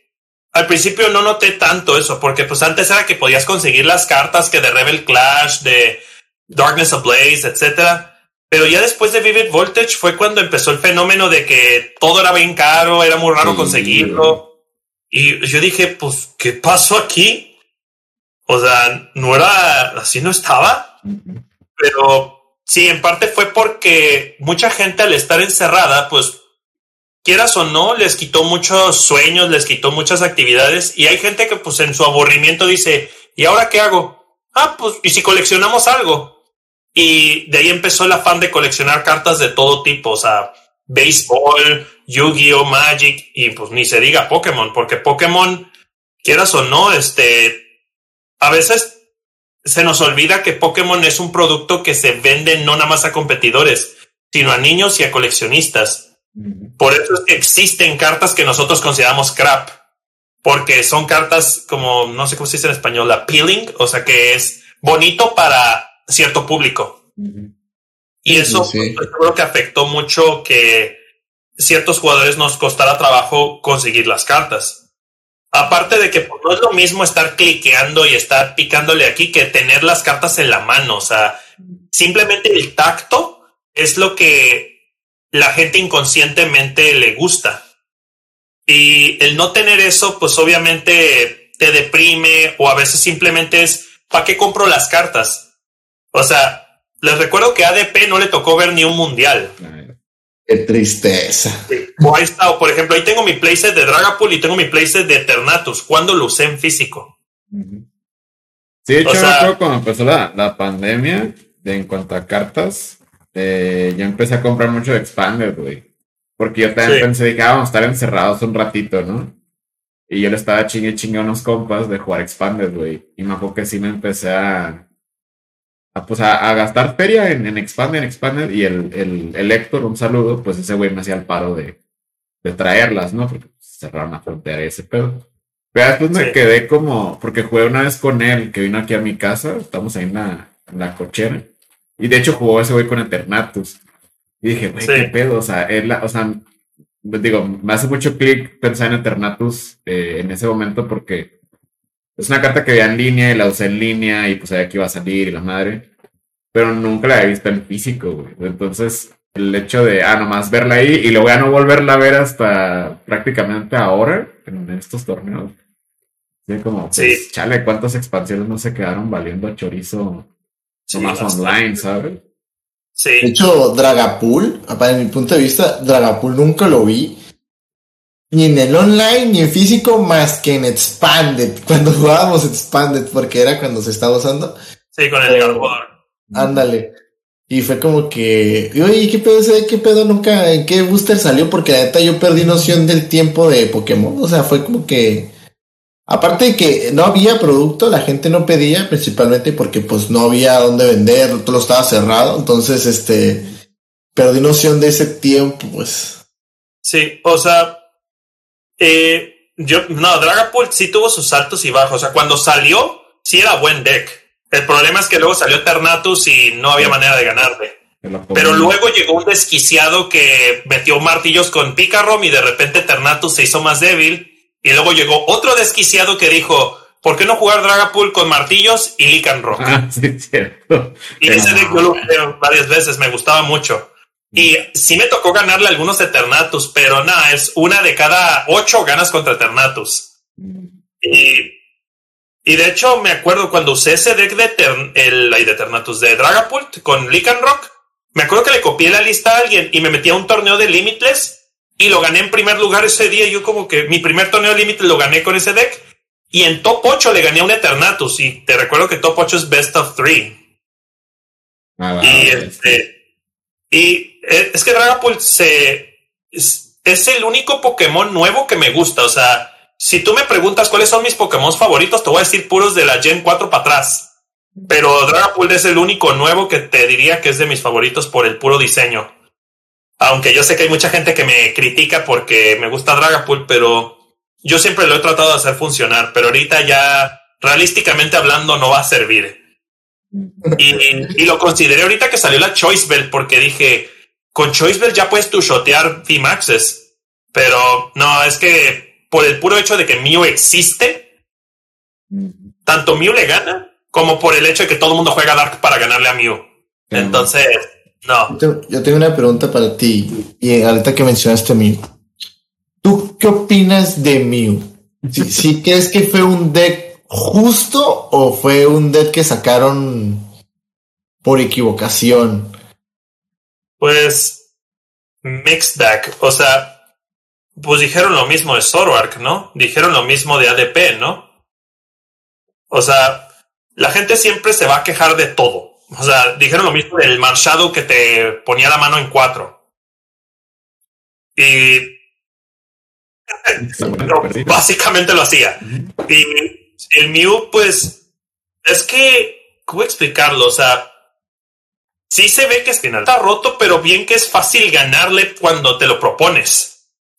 al principio no noté tanto eso, porque pues antes era que podías conseguir las cartas que de Rebel Clash, de Darkness Ablaze, etcétera. Pero ya después de Vivid Voltage fue cuando empezó el fenómeno de que todo era bien caro, era muy raro conseguirlo. Y yo dije, pues, ¿qué pasó aquí? O sea, no era, así no estaba. Pero sí, en parte fue porque mucha gente al estar encerrada, pues quieras o no, les quitó muchos sueños, les quitó muchas actividades y hay gente que pues en su aburrimiento dice, ¿y ahora qué hago? Ah, pues, ¿y si coleccionamos algo? Y de ahí empezó el afán de coleccionar cartas de todo tipo, o sea, béisbol, Yu-Gi-Oh, Magic y pues ni se diga Pokémon, porque Pokémon, quieras o no, este, a veces se nos olvida que Pokémon es un producto que se vende no nada más a competidores, sino a niños y a coleccionistas. Por eso es que existen cartas que nosotros consideramos crap, porque son cartas como, no sé cómo se dice en español, appealing, o sea que es bonito para cierto público. Y eso sí, creo que afectó mucho que ciertos jugadores nos costara trabajo conseguir las cartas. Aparte de que pues, no es lo mismo estar cliqueando y estar picándole aquí que tener las cartas en la mano. O sea, simplemente el tacto es lo que la gente inconscientemente le gusta. Y el no tener eso, pues obviamente te deprime o a veces simplemente es, ¿para qué compro las cartas? O sea, les recuerdo que ADP no le tocó ver ni un mundial. Qué tristeza. O ahí está, por ejemplo, ahí tengo mi playset de Dragapult y tengo mi playset de Eternatus. ¿Cuándo lo usé en físico? Sí, de hecho, cuando empezó la, la pandemia, de, en cuanto a cartas, eh, yo empecé a comprar mucho de Expander, güey. Porque yo también pensé, que ah, vamos a estar encerrados un ratito, ¿no? Y yo le estaba chingue chingue a unos compas de jugar Expander, güey. Y me acuerdo que sí me empecé a. a pues a, gastar feria en, en Expander, en Expander. Y el, el, el Héctor, un saludo, pues ese güey me hacía el paro de, de traerlas, ¿no? Porque cerraron la frontera y ese pedo. Pero después me quedé como. Porque jugué una vez con él, que vino aquí a mi casa. Estamos ahí en la, en la cochera. Y de hecho jugó ese güey con Eternatus. Y dije, güey, qué pedo. O sea, él, o sea, digo, me hace mucho clic pensar en Eternatus eh, en ese momento porque es una carta que veía en línea y la usé en línea y pues sabía que iba a salir y la madre. pero nunca la he visto en físico, güey. Entonces, el hecho de, ah, nomás verla ahí y luego ya no volverla a ver hasta prácticamente ahora, en estos torneos. Sí, como, pues, Sí. chale, cuántas expansiones no se quedaron valiendo chorizo Sí, nomás bastante. online, ¿sabes? De Sí, hecho, Dragapool, para mi punto de vista, Dragapool nunca lo vi. Ni en el online, ni en físico, más que en Expanded. [LAUGHS] Cuando jugábamos Expanded, porque era cuando se estaba usando. sí, con el Pero-. Ándale. Y fue como que, oye, ¿qué pedo ese? ¿Qué pedo nunca? ¿En qué booster salió? Porque la neta yo perdí noción del tiempo de Pokémon. O sea, fue como que, aparte de que no había producto, la gente no pedía, principalmente porque pues no había dónde vender, todo estaba cerrado. Entonces, este, perdí noción de ese tiempo, pues. Sí, o sea, eh, yo, no, Dragapult sí tuvo sus altos y bajos. O sea, cuando salió, sí era buen deck. El problema es que luego salió Ternatus y no había manera de ganarle. Pero luego llegó un desquiciado que metió martillos con Picarom y de repente Ternatus se hizo más débil. Y luego llegó otro desquiciado que dijo, ¿por qué no jugar Dragapult con martillos y Lycanroc? Ah, sí, cierto. [LAUGHS] Y ese deck yo lo jugué varias veces, me gustaba mucho. Y sí me tocó ganarle algunos de Ternatus, pero nada, es una de cada ocho ganas contra Ternatus. Y, y de hecho me acuerdo cuando usé ese deck de, Ter- el, de Ternatus, de Dragapult con Lycanroc, me acuerdo que le copié la lista a alguien y me metí a un torneo de Limitless y lo gané en primer lugar ese día. Yo como que mi primer torneo Limitless lo gané con ese deck. Y en top 8 le gané a un Eternatus. Y te recuerdo que top 8 es best of 3. Ah, va, Y este. Y eh, es que Dragapult se. Es, es el único Pokémon nuevo que me gusta. O sea, si tú me preguntas cuáles son mis Pokémon favoritos, te voy a decir puros de la Gen 4 para atrás. Pero Dragapult es el único nuevo que te diría que es de mis favoritos por el puro diseño. Aunque yo sé que hay mucha gente que me critica porque me gusta Dragapult, pero yo siempre lo he tratado de hacer funcionar. Pero ahorita ya, realísticamente hablando, no va a servir. Y, y lo consideré ahorita que salió la Choice Bell porque dije, con Choice Bell ya puedes tu shotear VMAXes. Pero no, es que por el puro hecho de que Mew existe, tanto Mew le gana como por el hecho de que todo el mundo juega Dark para ganarle a Mew. Entonces, no. Yo tengo- una pregunta para ti, y ahorita que mencionaste Mew. ¿Tú qué opinas de Mew? ¿Sí, [LAUGHS] sí crees que fue un deck justo o fue un deck que sacaron por equivocación? Pues, Mixed Deck. O sea, pues dijeron lo mismo de Zoroark, ¿no? Dijeron lo mismo de ADP, ¿no? O sea, la gente siempre se va a quejar de todo. O sea, dijeron lo mismo del Marshado que te ponía la mano en cuatro. Y [LAUGHS] no, básicamente lo hacía. Y el Mew, pues, es que, ¿cómo explicarlo? O sea, sí se ve que es final. Está roto, pero bien que es fácil ganarle cuando te lo propones.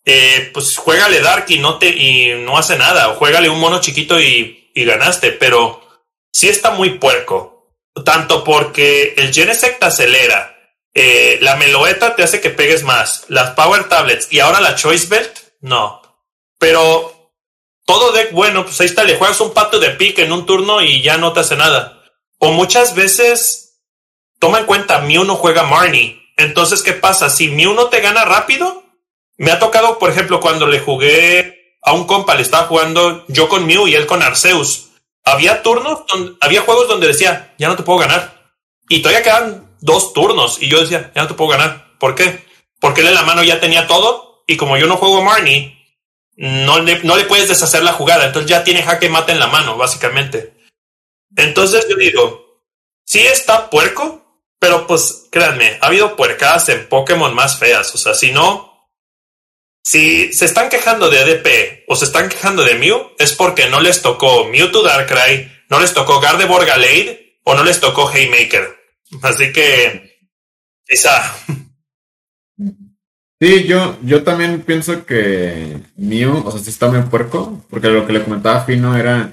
Eh, pues juégale Dark y no te y no hace nada. O juégale un mono chiquito y, y ganaste. Pero sí está muy puerco. Tanto porque el Genesect te acelera. eh, la Meloeta te hace que pegues más. Las Power Tablets y ahora la Choice Belt, no. Pero todo deck bueno, pues ahí está, le juegas un pato de pique en un turno y ya no te hace nada. O muchas veces, toma en cuenta, Mew no juega Marnie. Entonces, ¿qué pasa? Si Mew no te gana rápido, me ha tocado, por ejemplo, cuando le jugué a un compa, le estaba jugando yo con Mew y él con Arceus. Había turnos, donde, había juegos donde decía, ya no te puedo ganar. Y todavía quedan dos turnos. Y yo decía, ya no te puedo ganar. ¿Por qué? Porque él en la mano ya tenía todo. Y como yo no juego Marnie, no le, no le puedes deshacer la jugada. Entonces ya tiene jaque mate en la mano, básicamente. Entonces yo digo, sí está puerco, pero pues créanme, ha habido puercadas en Pokémon más feas. O sea, si no, si se están quejando de ADP o se están quejando de Mew, es porque no les tocó Mewtwo Darkrai, no les tocó Gardevoir Gallade o no les tocó Haymaker. Así que, quizá. Sí, yo, yo también pienso que Mew, o sea, sí está muy puerco, porque lo que le comentaba Fino era,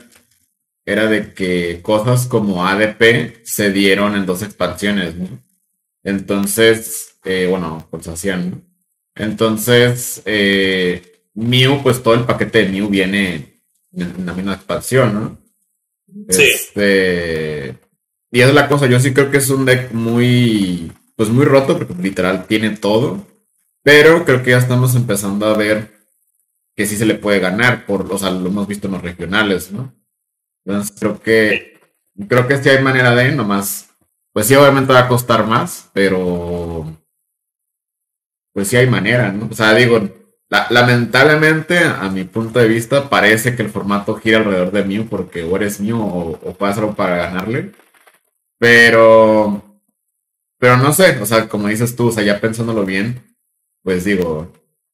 era de que cosas como ADP se dieron en dos expansiones, ¿no? Entonces, eh, bueno, pues hacían, ¿no? Entonces, eh, Mew, pues todo el paquete de Mew viene en la misma expansión, ¿no? Sí. Este, Y es la cosa, yo sí creo que es un deck muy, pues muy roto, porque literal tiene todo. Pero creo que ya estamos empezando a ver que sí se le puede ganar, por, o sea, lo hemos visto en los regionales, ¿no? Entonces creo que, creo que sí hay manera de, nomás, pues sí, obviamente va a costar más, pero pues sí hay manera, ¿no? O sea, digo, lamentablemente, a mi punto de vista, parece que el formato gira alrededor de Mew porque o eres Mew o, o para ganarle. Pero, pero no sé, o sea, como dices tú, o sea, ya pensándolo bien, pues digo,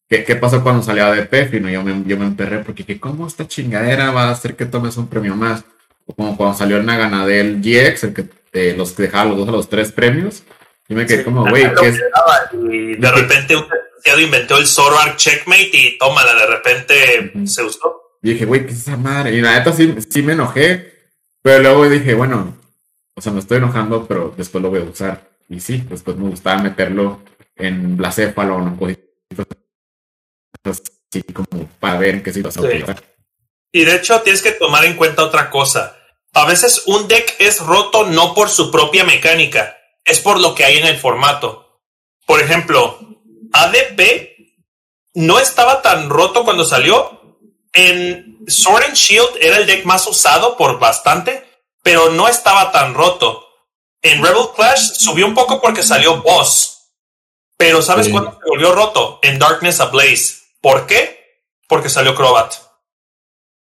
¿qué, qué pasó cuando salió ADP? Fino, yo me, yo me emperré porque, ¿qué, ¿cómo esta chingadera va a hacer que tomes un premio más? O como cuando salió el Naganadel GX, el que eh, los que dejaba los dos a los tres premios. Y me quedé como, güey, ¿qué es? Y de repente un desgraciado inventó el Zoroark Checkmate y tómala, de repente se usó. Y dije, güey, ¿qué es esa madre? Y la neta sí, sí me enojé, pero luego dije, bueno, o sea, me estoy enojando, pero después lo voy a usar. Y sí, después me gustaba meterlo en Blacéfalo o en cositas así como para ver en qué situación Sí. Y de hecho tienes que tomar en cuenta otra cosa. A veces un deck es roto no por su propia mecánica, es por lo que hay en el formato. Por ejemplo, ADP no estaba tan roto cuando salió. En Sword and Shield era el deck más usado por bastante, pero no estaba tan roto. En Rebel Clash subió un poco porque salió Boss. Pero ¿sabes Sí. cuándo se volvió roto? En Darkness Ablaze. ¿Por qué? Porque salió Crobat.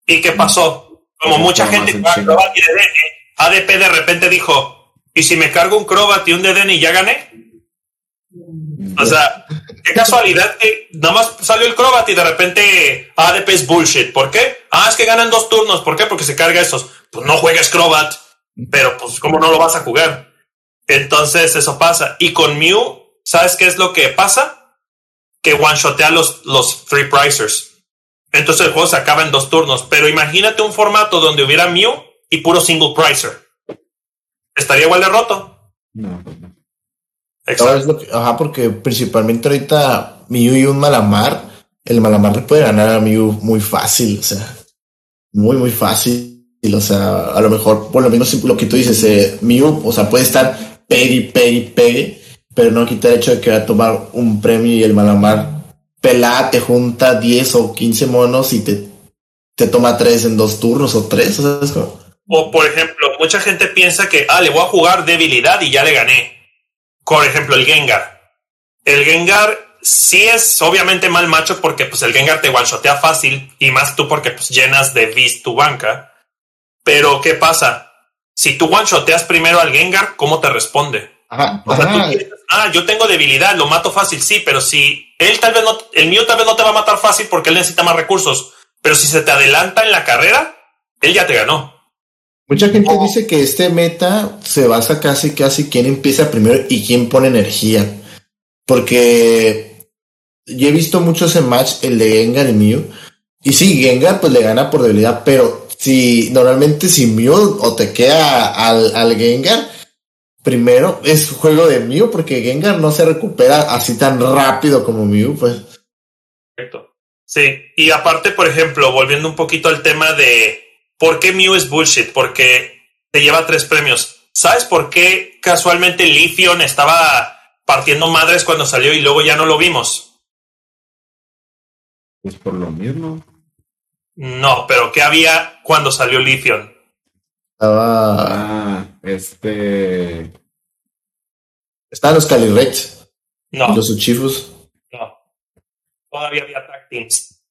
¿Y qué pasó? Como mucha gente. Crobat y ADP de repente dijo, ¿y si me cargo un Crobat y un DDN y ya gané? O sea, qué casualidad que nada más salió el Crobat y de repente ADP es bullshit. ¿Por qué? Ah, es que ganan dos turnos. ¿Por qué? Porque se carga esos. Pues no juegues Crobat. Pero pues, ¿cómo no lo vas a jugar? Entonces, eso pasa. Y con Mew, ¿sabes qué es lo que pasa? Que one-shotea los, los three pricers. Entonces el juego se acaba en dos turnos. Pero imagínate un formato donde hubiera Mew y puro single pricer. Estaría igual de roto. No, pues no. Ahora es lo que- ajá, porque principalmente ahorita Mew y un Malamar, el Malamar le puede ganar a Mew muy fácil, o sea, muy, muy fácil. O sea, a lo mejor, por lo menos lo que tú dices, eh, Mew, o sea, puede estar pegue, pegue, pegue, pero no quita el hecho de que va a tomar un premio y el Malamar pelada te junta 10 o 15 monos y te, te toma 3 en dos turnos o 3, o sea, es como... O por ejemplo, mucha gente piensa que, ah, le voy a jugar debilidad y ya le gané. Por ejemplo, el Gengar. El Gengar sí es obviamente mal macho porque pues el Gengar te one-shotea fácil y más tú porque pues llenas de vis tu banca. Pero ¿qué pasa? Si tú one-shoteas primero al Gengar, ¿cómo te responde? Ajá, O sea, tú piensas, ah, yo tengo debilidad, lo mato fácil, sí, pero si él tal vez no, el mío tal vez no te va a matar fácil porque él necesita más recursos, pero si se te adelanta en la carrera, él ya te ganó. Mucha gente dice que este meta se basa casi casi quién empieza primero y quién pone energía. Porque yo he visto muchos en match el de Gengar y Mew. Y sí, Gengar pues le gana por debilidad, pero si normalmente si Mew o te queda al, al Gengar, primero es juego de Mew porque Gengar no se recupera así tan rápido como Mew, pues. Correcto. Sí, y aparte, por ejemplo, volviendo un poquito al tema de por qué Mew es bullshit, porque te lleva tres premios. ¿Sabes por qué casualmente Lithion estaba partiendo madres cuando salió y luego ya no lo vimos? Pues por lo mismo. No, pero ¿qué había cuando salió Lithion? Estaba, Ah, este. estaban los Calyrex No, los Uchifus. no. Todavía había tag teams.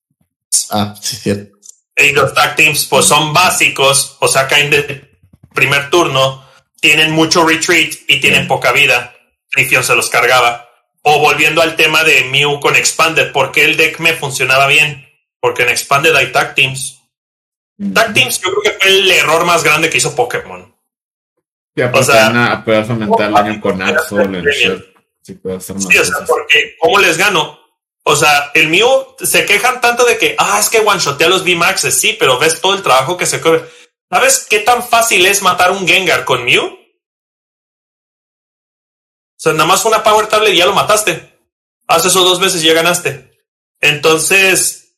Ah, sí, cierto. Y los tag teams, pues son básicos, o sea, caen de primer turno, tienen mucho retreat y tienen Sí. poca vida. Lithium se los cargaba. O volviendo al tema de Mew con Expanded, ¿por qué el deck me funcionaba bien? Porque en Expanded hay tag teams. Tag teams yo creo que fue el error más grande que hizo Pokémon. Aparte, O sea, Ana, puedes aumentar el daño con. Shield. Sí, o sea, porque ¿cómo les gano? O sea, el mío se quejan tanto de que, ah, es que one-shotea los V-Maxes, sí, pero ves todo el trabajo que se corre. ¿Sabes qué tan fácil es matar un Gengar con Mew? O sea, nada más una Power Tablet y ya lo mataste. Haz eso dos veces y ya ganaste. Entonces,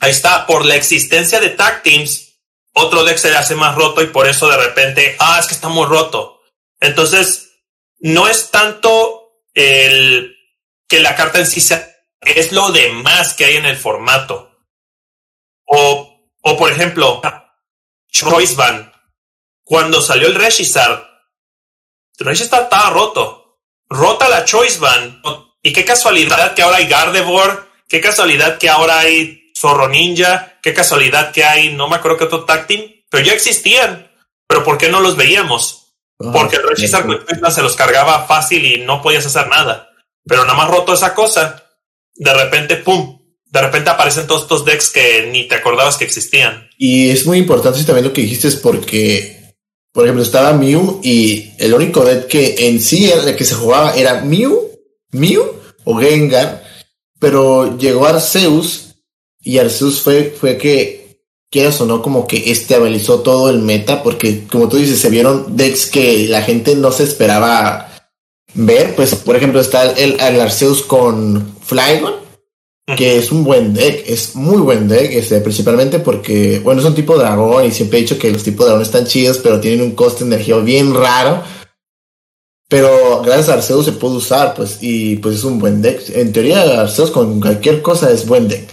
ahí está, por la existencia de Tag Teams, otro deck se le hace más roto y por eso de repente, ah, es que está muy roto. Entonces, no es tanto el que la carta en sí sea, es lo demás que hay en el formato. O, o por ejemplo, Choice Band. Cuando salió el Registrar, Registrar estaba roto. Rota la Choice Band. Y qué casualidad que ahora hay Gardevoir. Qué casualidad que ahora hay Zorro Ninja. Qué casualidad que hay, no me acuerdo qué otro Tacting. Pero ya existían. Pero ¿por qué no los veíamos? Ah, Porque el Registrar se los cargaba fácil y no podías hacer nada. Pero nada más roto esa cosa. De repente, ¡pum! De repente aparecen todos estos decks que ni te acordabas que existían. Y es muy importante también lo que dijiste es porque, por ejemplo, estaba Mew y el único deck que en sí era el que se jugaba era Mew, Mew o Gengar, pero llegó Arceus y Arceus fue, fue que, quieras o no, como que estabilizó todo el meta, porque como tú dices, se vieron decks que la gente no se esperaba ver, pues por ejemplo está el, el Arceus con Flygon, que es un buen deck, es muy buen deck, este, principalmente porque, bueno, es un tipo dragón y siempre he dicho que los tipos de dragón están chidos, pero tienen un coste de energía bien raro. Pero gracias a Arceus se puede usar, pues, y pues es un buen deck. En teoría, Arceus con cualquier cosa es buen deck.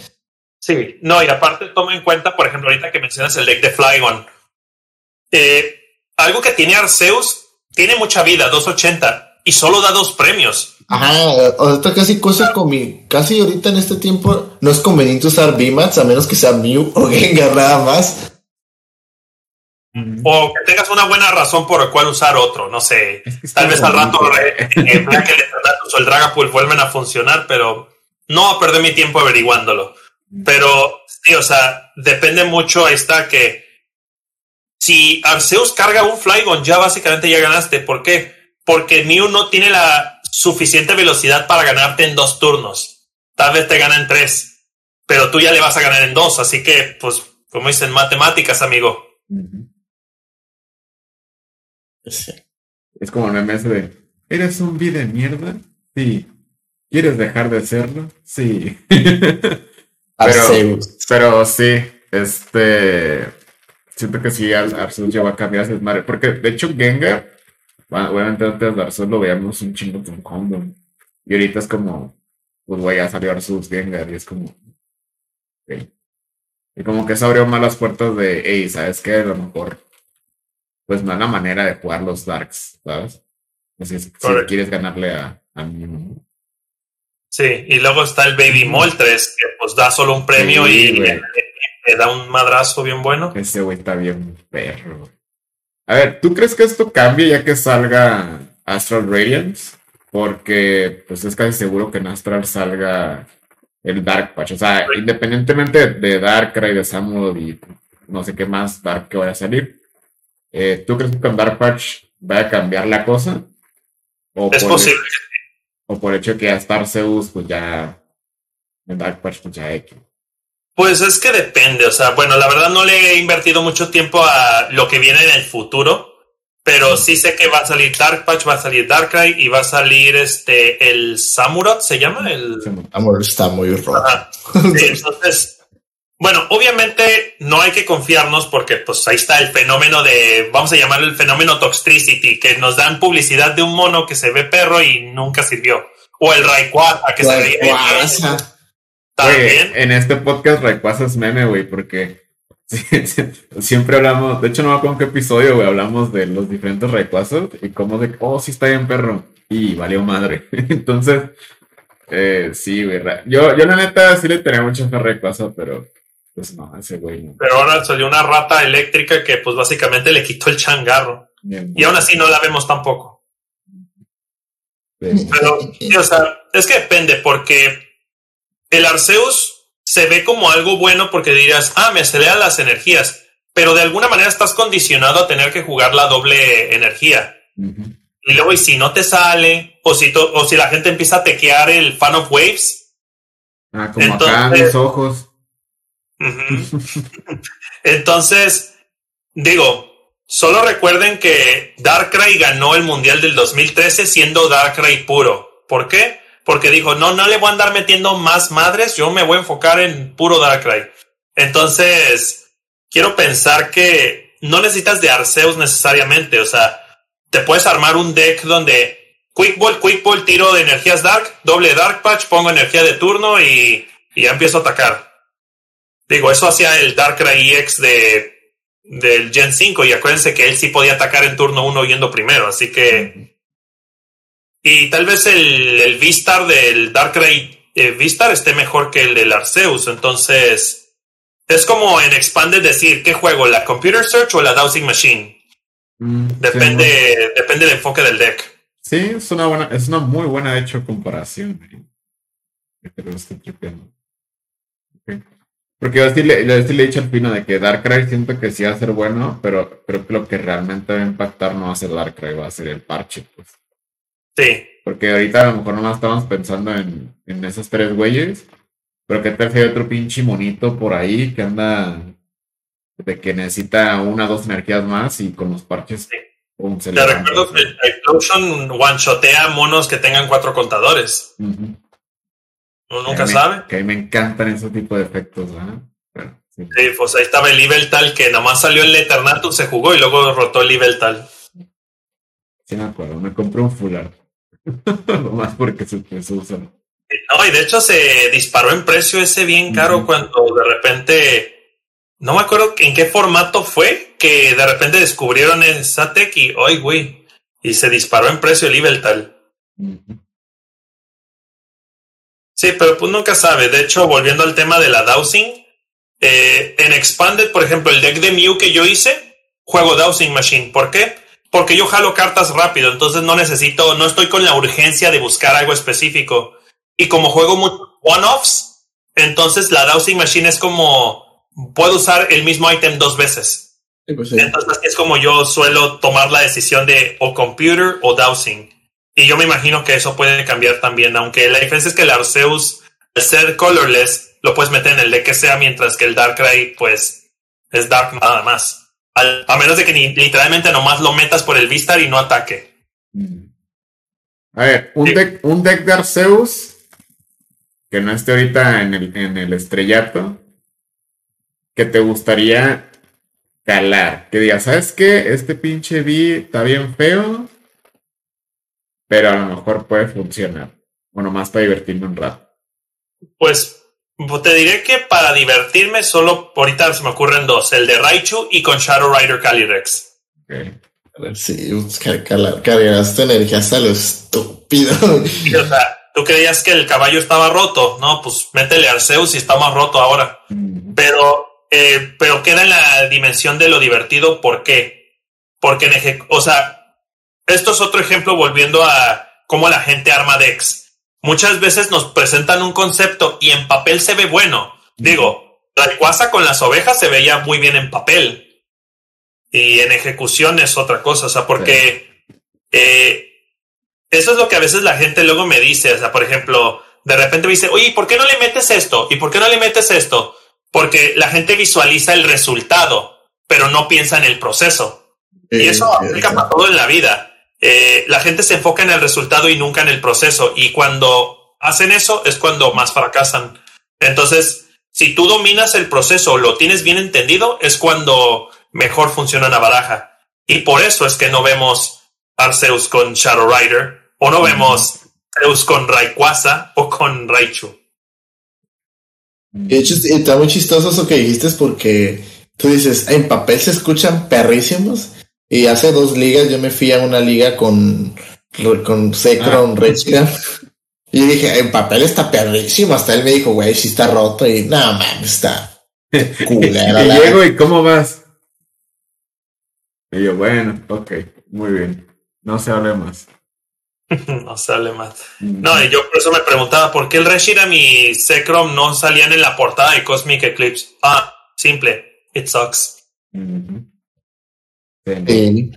Sí, no, y aparte toma en cuenta, por ejemplo, ahorita que mencionas el deck de Flygon, eh, algo que tiene Arceus tiene mucha vida, 280, y solo da dos premios. Ajá, ahorita casi cosa con mi, casi ahorita en este tiempo no es conveniente usar VMAX a menos que sea Mew o Gengar nada más. O que tengas una buena razón por la cual usar otro, no sé. Es que está Tal vez al rato eh, eh, Black Electronatus o el Dragapult vuelven a funcionar, pero no a perder mi tiempo averiguándolo. Pero sí, o sea, depende mucho. Ahí está que si Arceus carga un Flygon, ya básicamente ya ganaste. ¿Por qué? Porque Mew no tiene la suficiente velocidad para ganarte en dos turnos. Tal vez te gana en tres, pero tú ya le vas a ganar en dos. Así que, pues, como dicen matemáticas, amigo. Sí. Es como el meme ese de, ¿eres un bi de mierda? Sí. ¿Quieres dejar de serlo? Sí. [LAUGHS] Arceus. Pero sí, este. Siento que sí, Ar- Arceus ya va a cambiar ese desmadre. Porque de hecho, Gengar, bueno, obviamente antes de Arceus lo veíamos un chingo con condom. Y ahorita es como, pues güey, ya salió Arceus Gengar. Y es como. ok. Y como que se abrió más las puertas de, hey, ¿sabes qué? A lo mejor, pues no es la manera de jugar los Darks, ¿sabes? Así es, si Correcto. quieres ganarle a, a mí. Sí, y luego está el Baby Moltres, que pues da solo un premio Sí, y le, le da un madrazo bien bueno. Ese güey está bien perro. A ver, ¿tú crees que esto cambie ya que salga Astral Radiance? Porque pues es casi seguro que en Astral salga el Dark Patch. O sea, independientemente de Darkrai, de Samuel y no sé qué más Dark que vaya a salir, eh, ¿tú crees que con Dark Patch vaya a cambiar la cosa? ¿O Es posible. O por el hecho de que hasta Arceus, pues ya. El Dark Patch, pues ya X. Pues es que depende, o sea, bueno, la verdad no le he invertido mucho tiempo a lo que viene en el futuro, pero sí sé que va a salir Dark Patch, va a salir Darkrai y va a salir este el Samurott, ¿se llama? El... Amor está muy. Sí, entonces, bueno, obviamente no hay que confiarnos porque pues ahí está el fenómeno de, vamos a llamarlo el fenómeno Toxtricity, que nos dan publicidad de un mono que se ve perro y nunca sirvió. O el Rayquaza, que se Rayquaza. También. En este podcast Rayquaza es meme, güey, porque [LAUGHS] siempre hablamos, de hecho no me acuerdo en qué episodio, güey, hablamos de los diferentes Rayquazas y cómo de, oh, sí está bien perro, y valió madre. [LAUGHS] Entonces, eh, sí, güey, yo, yo la neta sí le tenía mucha fe a Rayquaza, pero pues no, ese güey no. Pero ahora salió una rata eléctrica que pues básicamente le quitó el changarro. Bien, Y aún así no la vemos tampoco. bien. Pero, sí, o sea, es que depende, porque el Arceus se ve como algo bueno porque dirías, ah, me acelera las energías, pero de alguna manera estás condicionado a tener que jugar la doble energía. Y luego, y si no te sale, o si, to- o si la gente empieza a tequear el Fan of Waves, Ah, como acá Entonces- mis ojos. [LAUGHS] Entonces, digo, solo recuerden que Darkrai ganó el Mundial del 2013 siendo Darkrai puro. ¿Por qué? Porque dijo, no, no le voy a andar metiendo más madres, yo me voy a enfocar en puro Darkrai. Entonces, quiero pensar que no necesitas de Arceus necesariamente, o sea, te puedes armar un deck donde Quick Ball, Quick tiro de energías Dark, doble Dark Patch, pongo energía de turno y, y ya empiezo a atacar. Digo, eso hacía el Darkrai EX de del Gen 5 y acuérdense que él sí podía atacar en turno 1 yendo primero, así que... Y tal vez el, el V-Star del Darkrai eh, V-Star esté mejor que el del Arceus, entonces... Es como en Expanded decir, ¿qué juego? ¿La Computer Search o la Dowsing Machine? Mm, Depende, sí, depende del enfoque del deck. Sí, es una buena, es una muy buena hecho comparación. eh. Estoy. Ok. Porque yo así le, yo le he dicho al Pino de que Darkrai siento que sí va a ser bueno, pero creo que lo que realmente va a impactar no va a ser Darkrai, va a ser el parche, pues. Sí, Porque ahorita a lo mejor nomás estamos pensando en, en esos tres güeyes, pero que tal si hay otro pinche monito por ahí que anda de que necesita una o dos energías más y con los parches Sí. pum, se te levanta, recuerdo que Explosion one-shotea monos que tengan cuatro contadores. Uno nunca sabe. Que a mí me encantan ese tipo de efectos, ¿verdad? Sí. Sí, pues ahí estaba el nivel tal que nomás salió el Eternatus, se jugó y luego rotó el nivel tal. Sí me acuerdo, me compré un full art. [LAUGHS] Nomás porque se, se usa. No, y de hecho se disparó en precio ese bien caro cuando de repente, no me acuerdo en qué formato fue, que de repente descubrieron el Satek y, ¡ay, güey! Y se disparó en precio el nivel tal. Ujú. Sí, pero pues nunca sabe. De hecho, volviendo al tema de la dowsing, eh, en Expanded, por ejemplo, el deck de Mew que yo hice, juego Dowsing Machine. ¿Por qué? Porque yo jalo cartas rápido, entonces no necesito, no estoy con la urgencia de buscar algo específico. Y como juego muchos one-offs, entonces la Dowsing Machine es como, puedo usar el mismo ítem dos veces. Sí, pues sí. Entonces es como yo suelo tomar la decisión de o computer o dowsing. Y yo me imagino que eso puede cambiar también, aunque la diferencia es que el Arceus, al ser colorless, lo puedes meter en el deck que sea, mientras que el Darkrai, pues, es dark nada más. Al- a menos de que ni, literalmente nomás lo metas por el Vistar y no ataque. A ver, un Sí. deck, un deck de Arceus que no esté ahorita en el, en el estrellato que te gustaría calar. Que digas, ¿sabes qué? Este pinche B está bien feo, pero a lo mejor puede funcionar. O nomás para divertirme un rato. Pues, te diré que para divertirme, solo ahorita se me ocurren dos: el de Raichu y con Shadow Rider Calyrex. Ok. Sí, pues, car- car- cargaste energía hasta lo estúpido. Y, o sea, tú creías que el caballo estaba roto, ¿no? Pues métele Arceus y está más roto ahora. Mm. Pero, eh, pero queda en la dimensión de lo divertido. ¿Por qué? Porque en o sea, esto es otro ejemplo volviendo a cómo la gente arma decks. Muchas veces nos presentan un concepto y en papel se ve bueno. Digo, Rayquaza con las ovejas se veía muy bien en papel. Y en ejecución es otra cosa. O sea, porque eh, eso es lo que a veces la gente luego me dice. O sea, por ejemplo, de repente me dice, oye, ¿y por qué no le metes esto? ¿Y por qué no le metes esto? Porque la gente visualiza el resultado, pero no piensa en el proceso. Y Eh, eso aplica eh, para todo en la vida. Eh, la gente se enfoca en el resultado y nunca en el proceso. Y cuando hacen eso es cuando más fracasan. Entonces, si tú dominas el proceso o lo tienes bien entendido, es cuando mejor funciona la baraja. Y por eso es que no vemos Arceus con Shadow Rider o no vemos Arceus con Rayquaza o con Raichu. De hecho, está muy chistoso eso que dijiste, porque tú dices, en papel se escuchan perrísimos. Y hace dos ligas yo me fui a una liga con, con Zekrom, Ah. Rechiram. [LAUGHS] Y dije, en papel está perrísimo. Hasta él me dijo, güey, si está roto. Y no, man, está [LAUGHS] culera. y llego y ¿cómo vas? Y yo, bueno, ok, muy bien. No se hable más. [LAUGHS] no sale más. No, y yo por eso me preguntaba por qué el Reshiram y Zekrom no salían en la portada de Cosmic Eclipse. Ah, simple. It sucks. Sí, Sí.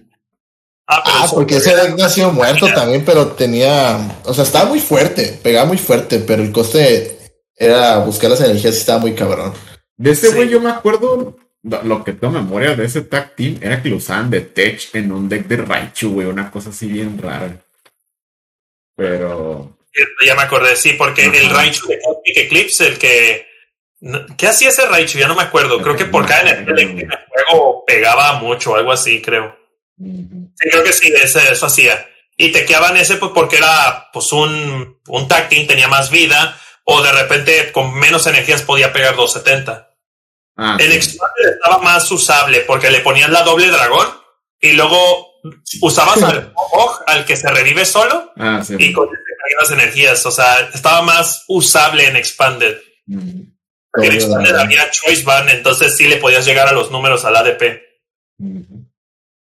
Ah, pero Ah, eso- porque ese deck nació muerto también, pero tenía, o sea, estaba muy fuerte, pegaba muy fuerte, pero el coste era buscar las energías y estaba muy cabrón. De ese Sí. güey yo me acuerdo, lo, lo que tengo memoria de ese tag team era que lo usaban de tech en un deck de Raichu, güey, una cosa así bien rara. Pero... Ya me acordé, sí, porque Ajá. el Raichu de Cosmic Eclipse, el que. ¿Qué hacía ese Raichu? Ya no me acuerdo. Creo que por cada energía de de juego pegaba mucho, algo así, creo. Sí, creo que sí, eso, eso hacía. Y te quedaban ese pues porque era pues un, un team, tenía más vida, o de repente con menos energías podía pegar 270. Ah, El sí. Expander estaba más usable porque le ponían la doble dragón y luego usabas al [LAUGHS] que se revive solo Ah, sí. y con las energías. O sea, estaba más usable en Expanded. Mm, dragón. había Choice Ban, entonces sí le podías llegar a los números al ADP.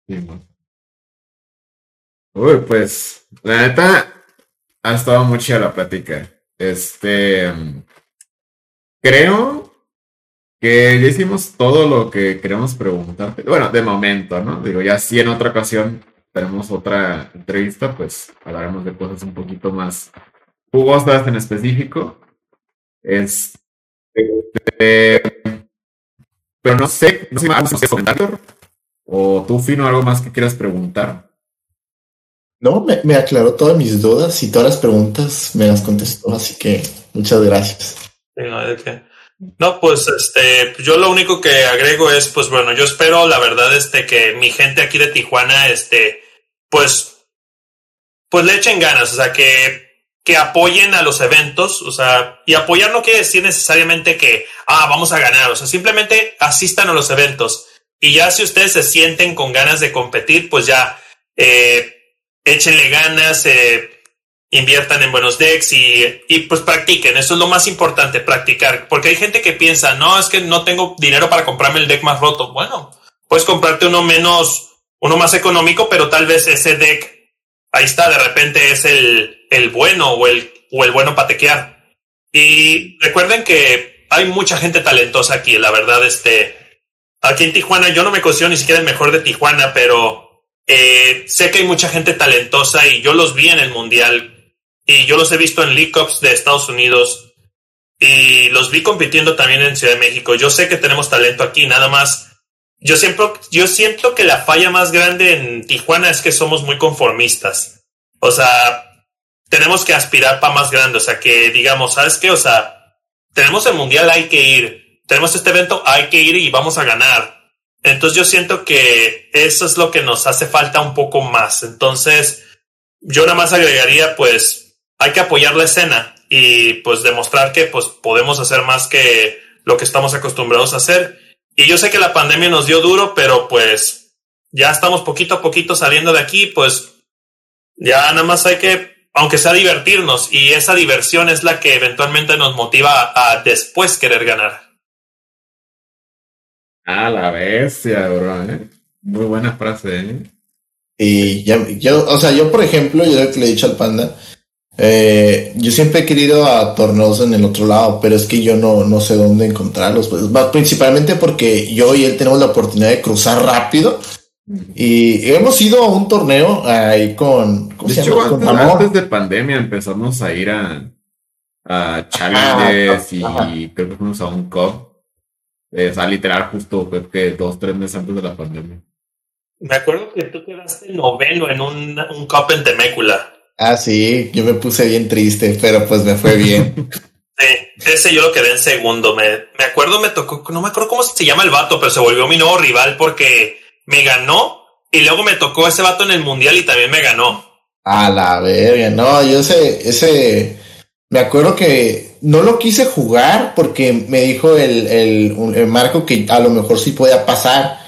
Sí. Uy, pues, la neta, ha estado muy chida la plática. Este, creo que ya hicimos todo lo que queremos preguntarte. Bueno, de momento, ¿no? Digo, ya si en otra ocasión tenemos otra entrevista, pues hablaremos de cosas un poquito más jugosas en específico. Este, pero no sé, no sé más que comentar. O tú, Fino, algo más que quieras preguntar. No, me, me aclaró todas mis dudas y todas las preguntas me las contestó, así que muchas gracias. Sí, no, hay de qué. No, pues este, yo lo único que agrego es, pues bueno, yo espero, la verdad, este, que mi gente aquí de Tijuana, este, pues, pues le echen ganas, o sea, que, que apoyen a los eventos, o sea, y apoyar no quiere decir necesariamente que, ah, vamos a ganar, o sea, simplemente asistan a los eventos. Y ya si ustedes se sienten con ganas de competir, pues ya, eh, échenle ganas, eh, inviertan en buenos decks y, y, pues practiquen. Eso es lo más importante, practicar. Porque hay gente que piensa, no, es que no tengo dinero para comprarme el deck más roto. Bueno, puedes comprarte uno menos, uno más económico, pero tal vez ese deck, ahí está, de repente es el, el bueno o el, o el bueno para tequear. Y recuerden que hay mucha gente talentosa aquí, la verdad, este, aquí en Tijuana, yo no me considero ni siquiera el mejor de Tijuana, pero eh, sé que hay mucha gente talentosa y yo los vi en el mundial y yo los he visto en League Cups de Estados Unidos y los vi compitiendo también en Ciudad de México. Yo sé que tenemos talento aquí, nada más. Yo siempre, yo siento que la falla más grande en Tijuana es que somos muy conformistas. O sea, tenemos que aspirar para más grande. O sea, que digamos, ¿sabes qué? O sea, tenemos el mundial, hay que ir. Tenemos este evento, hay que ir y vamos a ganar. Entonces yo siento que eso es lo que nos hace falta un poco más. Entonces, yo nada más agregaría, pues, hay que apoyar la escena y pues demostrar que pues podemos hacer más que lo que estamos acostumbrados a hacer. Y yo sé que la pandemia nos dio duro, pero pues ya estamos poquito a poquito saliendo de aquí, pues ya nada más hay que, aunque sea divertirnos, y esa diversión es la que eventualmente nos motiva a después querer ganar. A la bestia, bro, ¿eh? Muy buena frase, ¿eh? Y ya, yo, o sea, yo por ejemplo, yo lo que le he dicho al panda, eh, yo siempre he querido a torneos en el otro lado, pero es que yo no, no sé dónde encontrarlos, pues, principalmente porque yo y él tenemos la oportunidad de cruzar rápido y hemos ido a un torneo ahí con, ¿cómo De se hecho, llama? Con antes, de pandemia empezamos a ir a, a challenges y ajá. creo que fuimos a un cup. Eh, o sea, literal, justo creo que dos, tres meses antes de la pandemia. Me acuerdo que tú quedaste noveno en un, un cup en Temécula. Ah, sí, yo me puse bien triste, pero pues me fue bien. [LAUGHS] Sí, ese yo lo quedé en segundo. Me, me acuerdo, me tocó, no me acuerdo cómo se llama el vato, pero se volvió mi nuevo rival porque me ganó y luego me tocó ese vato en el mundial y también me ganó. A la verga, no, yo ese, ese, me acuerdo que no lo quise jugar porque me dijo el, el, un- el Marco que a lo mejor sí podía pasar.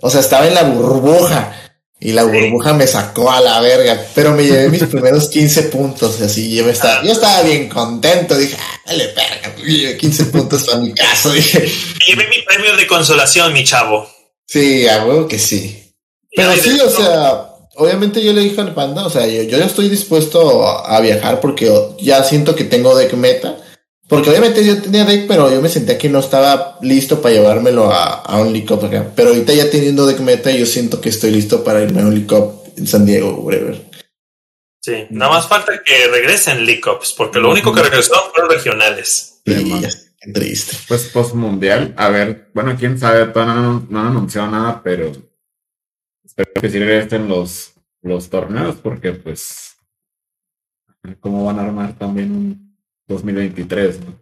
O sea, estaba en la burbuja y la burbuja me sacó a la verga, pero me llevé mis [LAUGHS] primeros 15 puntos, así, yo estaba, yo estaba bien contento, dije, ah, dale verga, me llevé 15 puntos para mi caso, dije, [LAUGHS] Me llevé mi premio de consolación, mi chavo. sí, a huevo que sí. Y Pero sí, de- o sea, obviamente yo le dije al panda, o sea, yo, yo ya estoy dispuesto a, a viajar porque ya siento que tengo deck meta. Porque obviamente yo tenía deck, pero yo me sentía que no estaba listo para llevármelo a, a un League Cup acá. Pero ahorita ya teniendo deck meta, yo siento que estoy listo para irme a un League Cup en San Diego, whatever. Sí, nada más falta que regresen League Cups, porque lo único que regresaron fueron regionales. Y Sí, ya, qué triste. Pues post mundial, a ver, bueno, quién sabe, todavía no, no han anunciado nada, pero espero que sí regresen los, los torneos, porque pues, ¿cómo van a armar también un 2023? ¿no?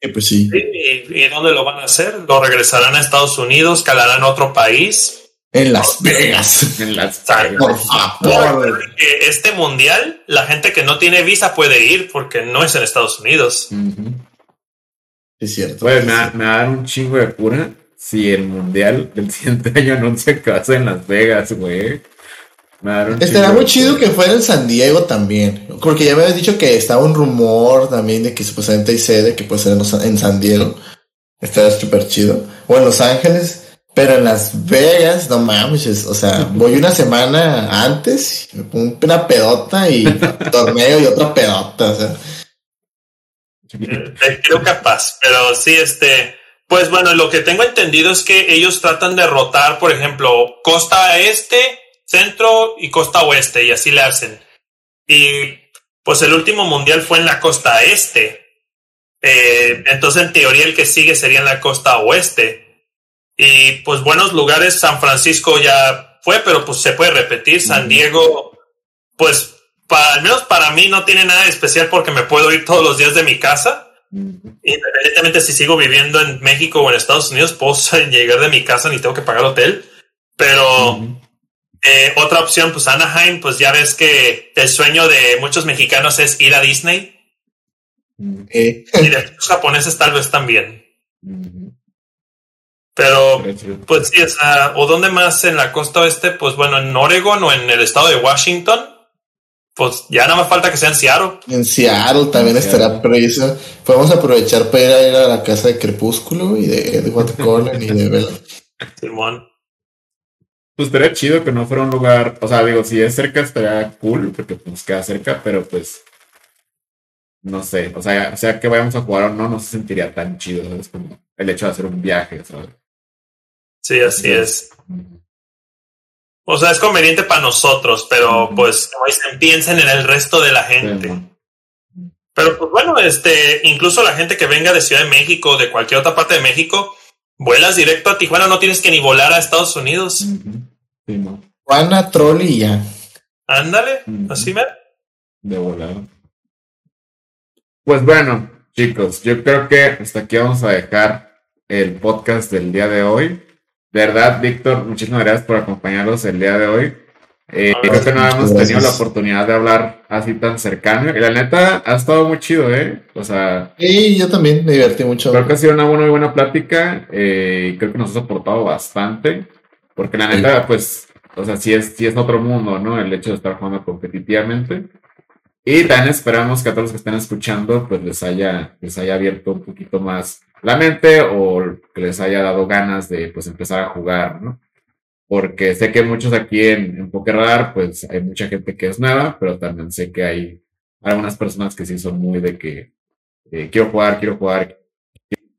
Eh, pues sí. ¿Y, y dónde lo van a hacer? ¿Lo regresarán a Estados Unidos? ¿Calarán a otro país? En Las Vegas. En Las Vegas. Por favor. Este mundial, la gente que no tiene visa puede ir porque no es en Estados Unidos. Es cierto. Pues me, me va a dar un chingo de cura si el mundial del [LAUGHS] siguiente año anuncia que va a ser en Las Vegas, güey. Estaría muy chido que fuera en San Diego también. Porque ya me habías dicho que estaba un rumor también de que supuestamente hay sede que puede ser en San Diego. Estaría súper chido. O en Los Ángeles. Pero en Las Vegas, no mames, o sea, [LAUGHS] voy una semana antes, me pongo una pedota y torneo y otra pedota, o sea. Eh, creo capaz, pero sí, este, pues bueno, lo que tengo entendido es que ellos tratan de rotar, por ejemplo, costa este, centro y costa oeste, y así le hacen. Y pues el último mundial fue en la costa este. Eh, entonces, en teoría, el que sigue sería en la costa oeste. Y pues buenos lugares, San Francisco ya fue, pero pues se puede repetir. San Diego, pues para, al menos para mí no tiene nada de especial porque me puedo ir todos los días de mi casa. Independientemente si sigo viviendo en México o en Estados Unidos, puedo [LAUGHS] llegar de mi casa ni tengo que pagar hotel. Pero eh, otra opción, pues Anaheim, pues ya ves que el sueño de muchos mexicanos es ir a Disney. Y de los japoneses tal vez también. Pero, pues sí, o, sea, o dónde más en la costa oeste, pues bueno, en Oregon o en el estado de Washington, pues ya nada más falta que sea en Seattle. En Seattle también estará preso. Podemos aprovechar para ir a, ir a la casa de Crepúsculo y de Edward Cullen y de Bella. Simón. Pues estaría chido que no fuera un lugar, o sea, digo, si es cerca estaría cool, porque pues queda cerca, pero pues no sé, o sea, sea que vayamos a jugar o no, no se sentiría tan chido, es como el hecho de hacer un viaje, ¿sabes? Sí, así es. O sea, es conveniente para nosotros, pero pues, como dicen, piensen en el resto de la gente. pero pues bueno, este, incluso la gente que venga de Ciudad de México, de cualquier otra parte de México, vuelas directo a Tijuana, no tienes que ni volar a Estados Unidos. Tijuana, Troll y ya. Ándale, así me. De volar. Pues bueno, chicos, yo creo que hasta aquí vamos a dejar el podcast del día de hoy. De verdad, Víctor, muchísimas gracias por acompañarnos el día de hoy. Eh, creo que no hemos tenido la oportunidad de hablar así tan cercano. Y la neta, ha estado muy chido, ¿eh? O sea. Sí, yo también me divertí mucho. Creo que ha sido una muy buena plática. Eh, creo que nos ha soportado bastante. Porque la neta, pues, o sea, sí es, sí es otro mundo, ¿no? El hecho de estar jugando competitivamente. Y también esperamos que a todos los que estén escuchando, pues les haya, les haya abierto un poquito más la mente o que les haya dado ganas de pues empezar a jugar, ¿no? Porque sé que muchos aquí en, en Pokerradar, pues hay mucha gente que es nueva, pero también sé que hay algunas personas que sí son muy de que eh, quiero jugar, quiero jugar,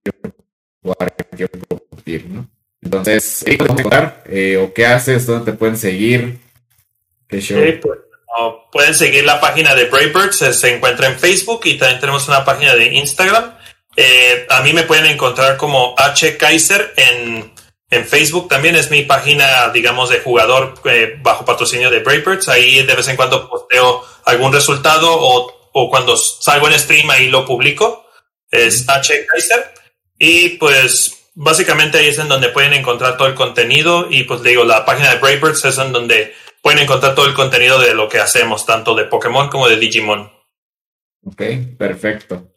quiero jugar, quiero competir, ¿no? Entonces, ¿qué? Eh, ¿O qué haces? ¿Dónde te pueden seguir? ¿Qué show? Sí, pues, pueden seguir la página de Braybirds, se, se encuentra en Facebook y también tenemos una página de Instagram. Eh, a mí me pueden encontrar como H Kaiser en, en Facebook también. Es mi página, digamos, de jugador eh, bajo patrocinio de Braybirds. Ahí de vez en cuando posteo algún resultado o, o cuando salgo en stream ahí lo publico. Es H Kaiser. Y pues básicamente ahí es en donde pueden encontrar todo el contenido. Y pues digo, la página de Braybirds es en donde pueden encontrar todo el contenido de lo que hacemos, tanto de Pokémon como de Digimon. Ok, perfecto.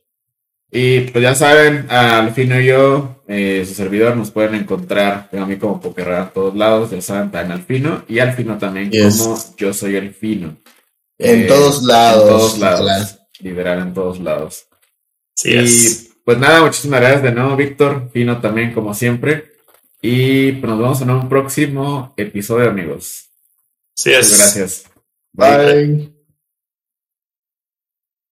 Y pues ya saben, Alfino y yo, eh, su servidor, nos pueden encontrar a mí como Pokerrara en todos lados, ya saben, también Alfino, y Alfino también como yo soy Alfino. En eh, todos lados. En todos lados. Liberar en todos lados. Sí y pues nada, muchísimas gracias de nuevo, Víctor, Fino también, como siempre. Y pues nos vemos en un próximo episodio, amigos. Sí es. Muchas gracias. Bye.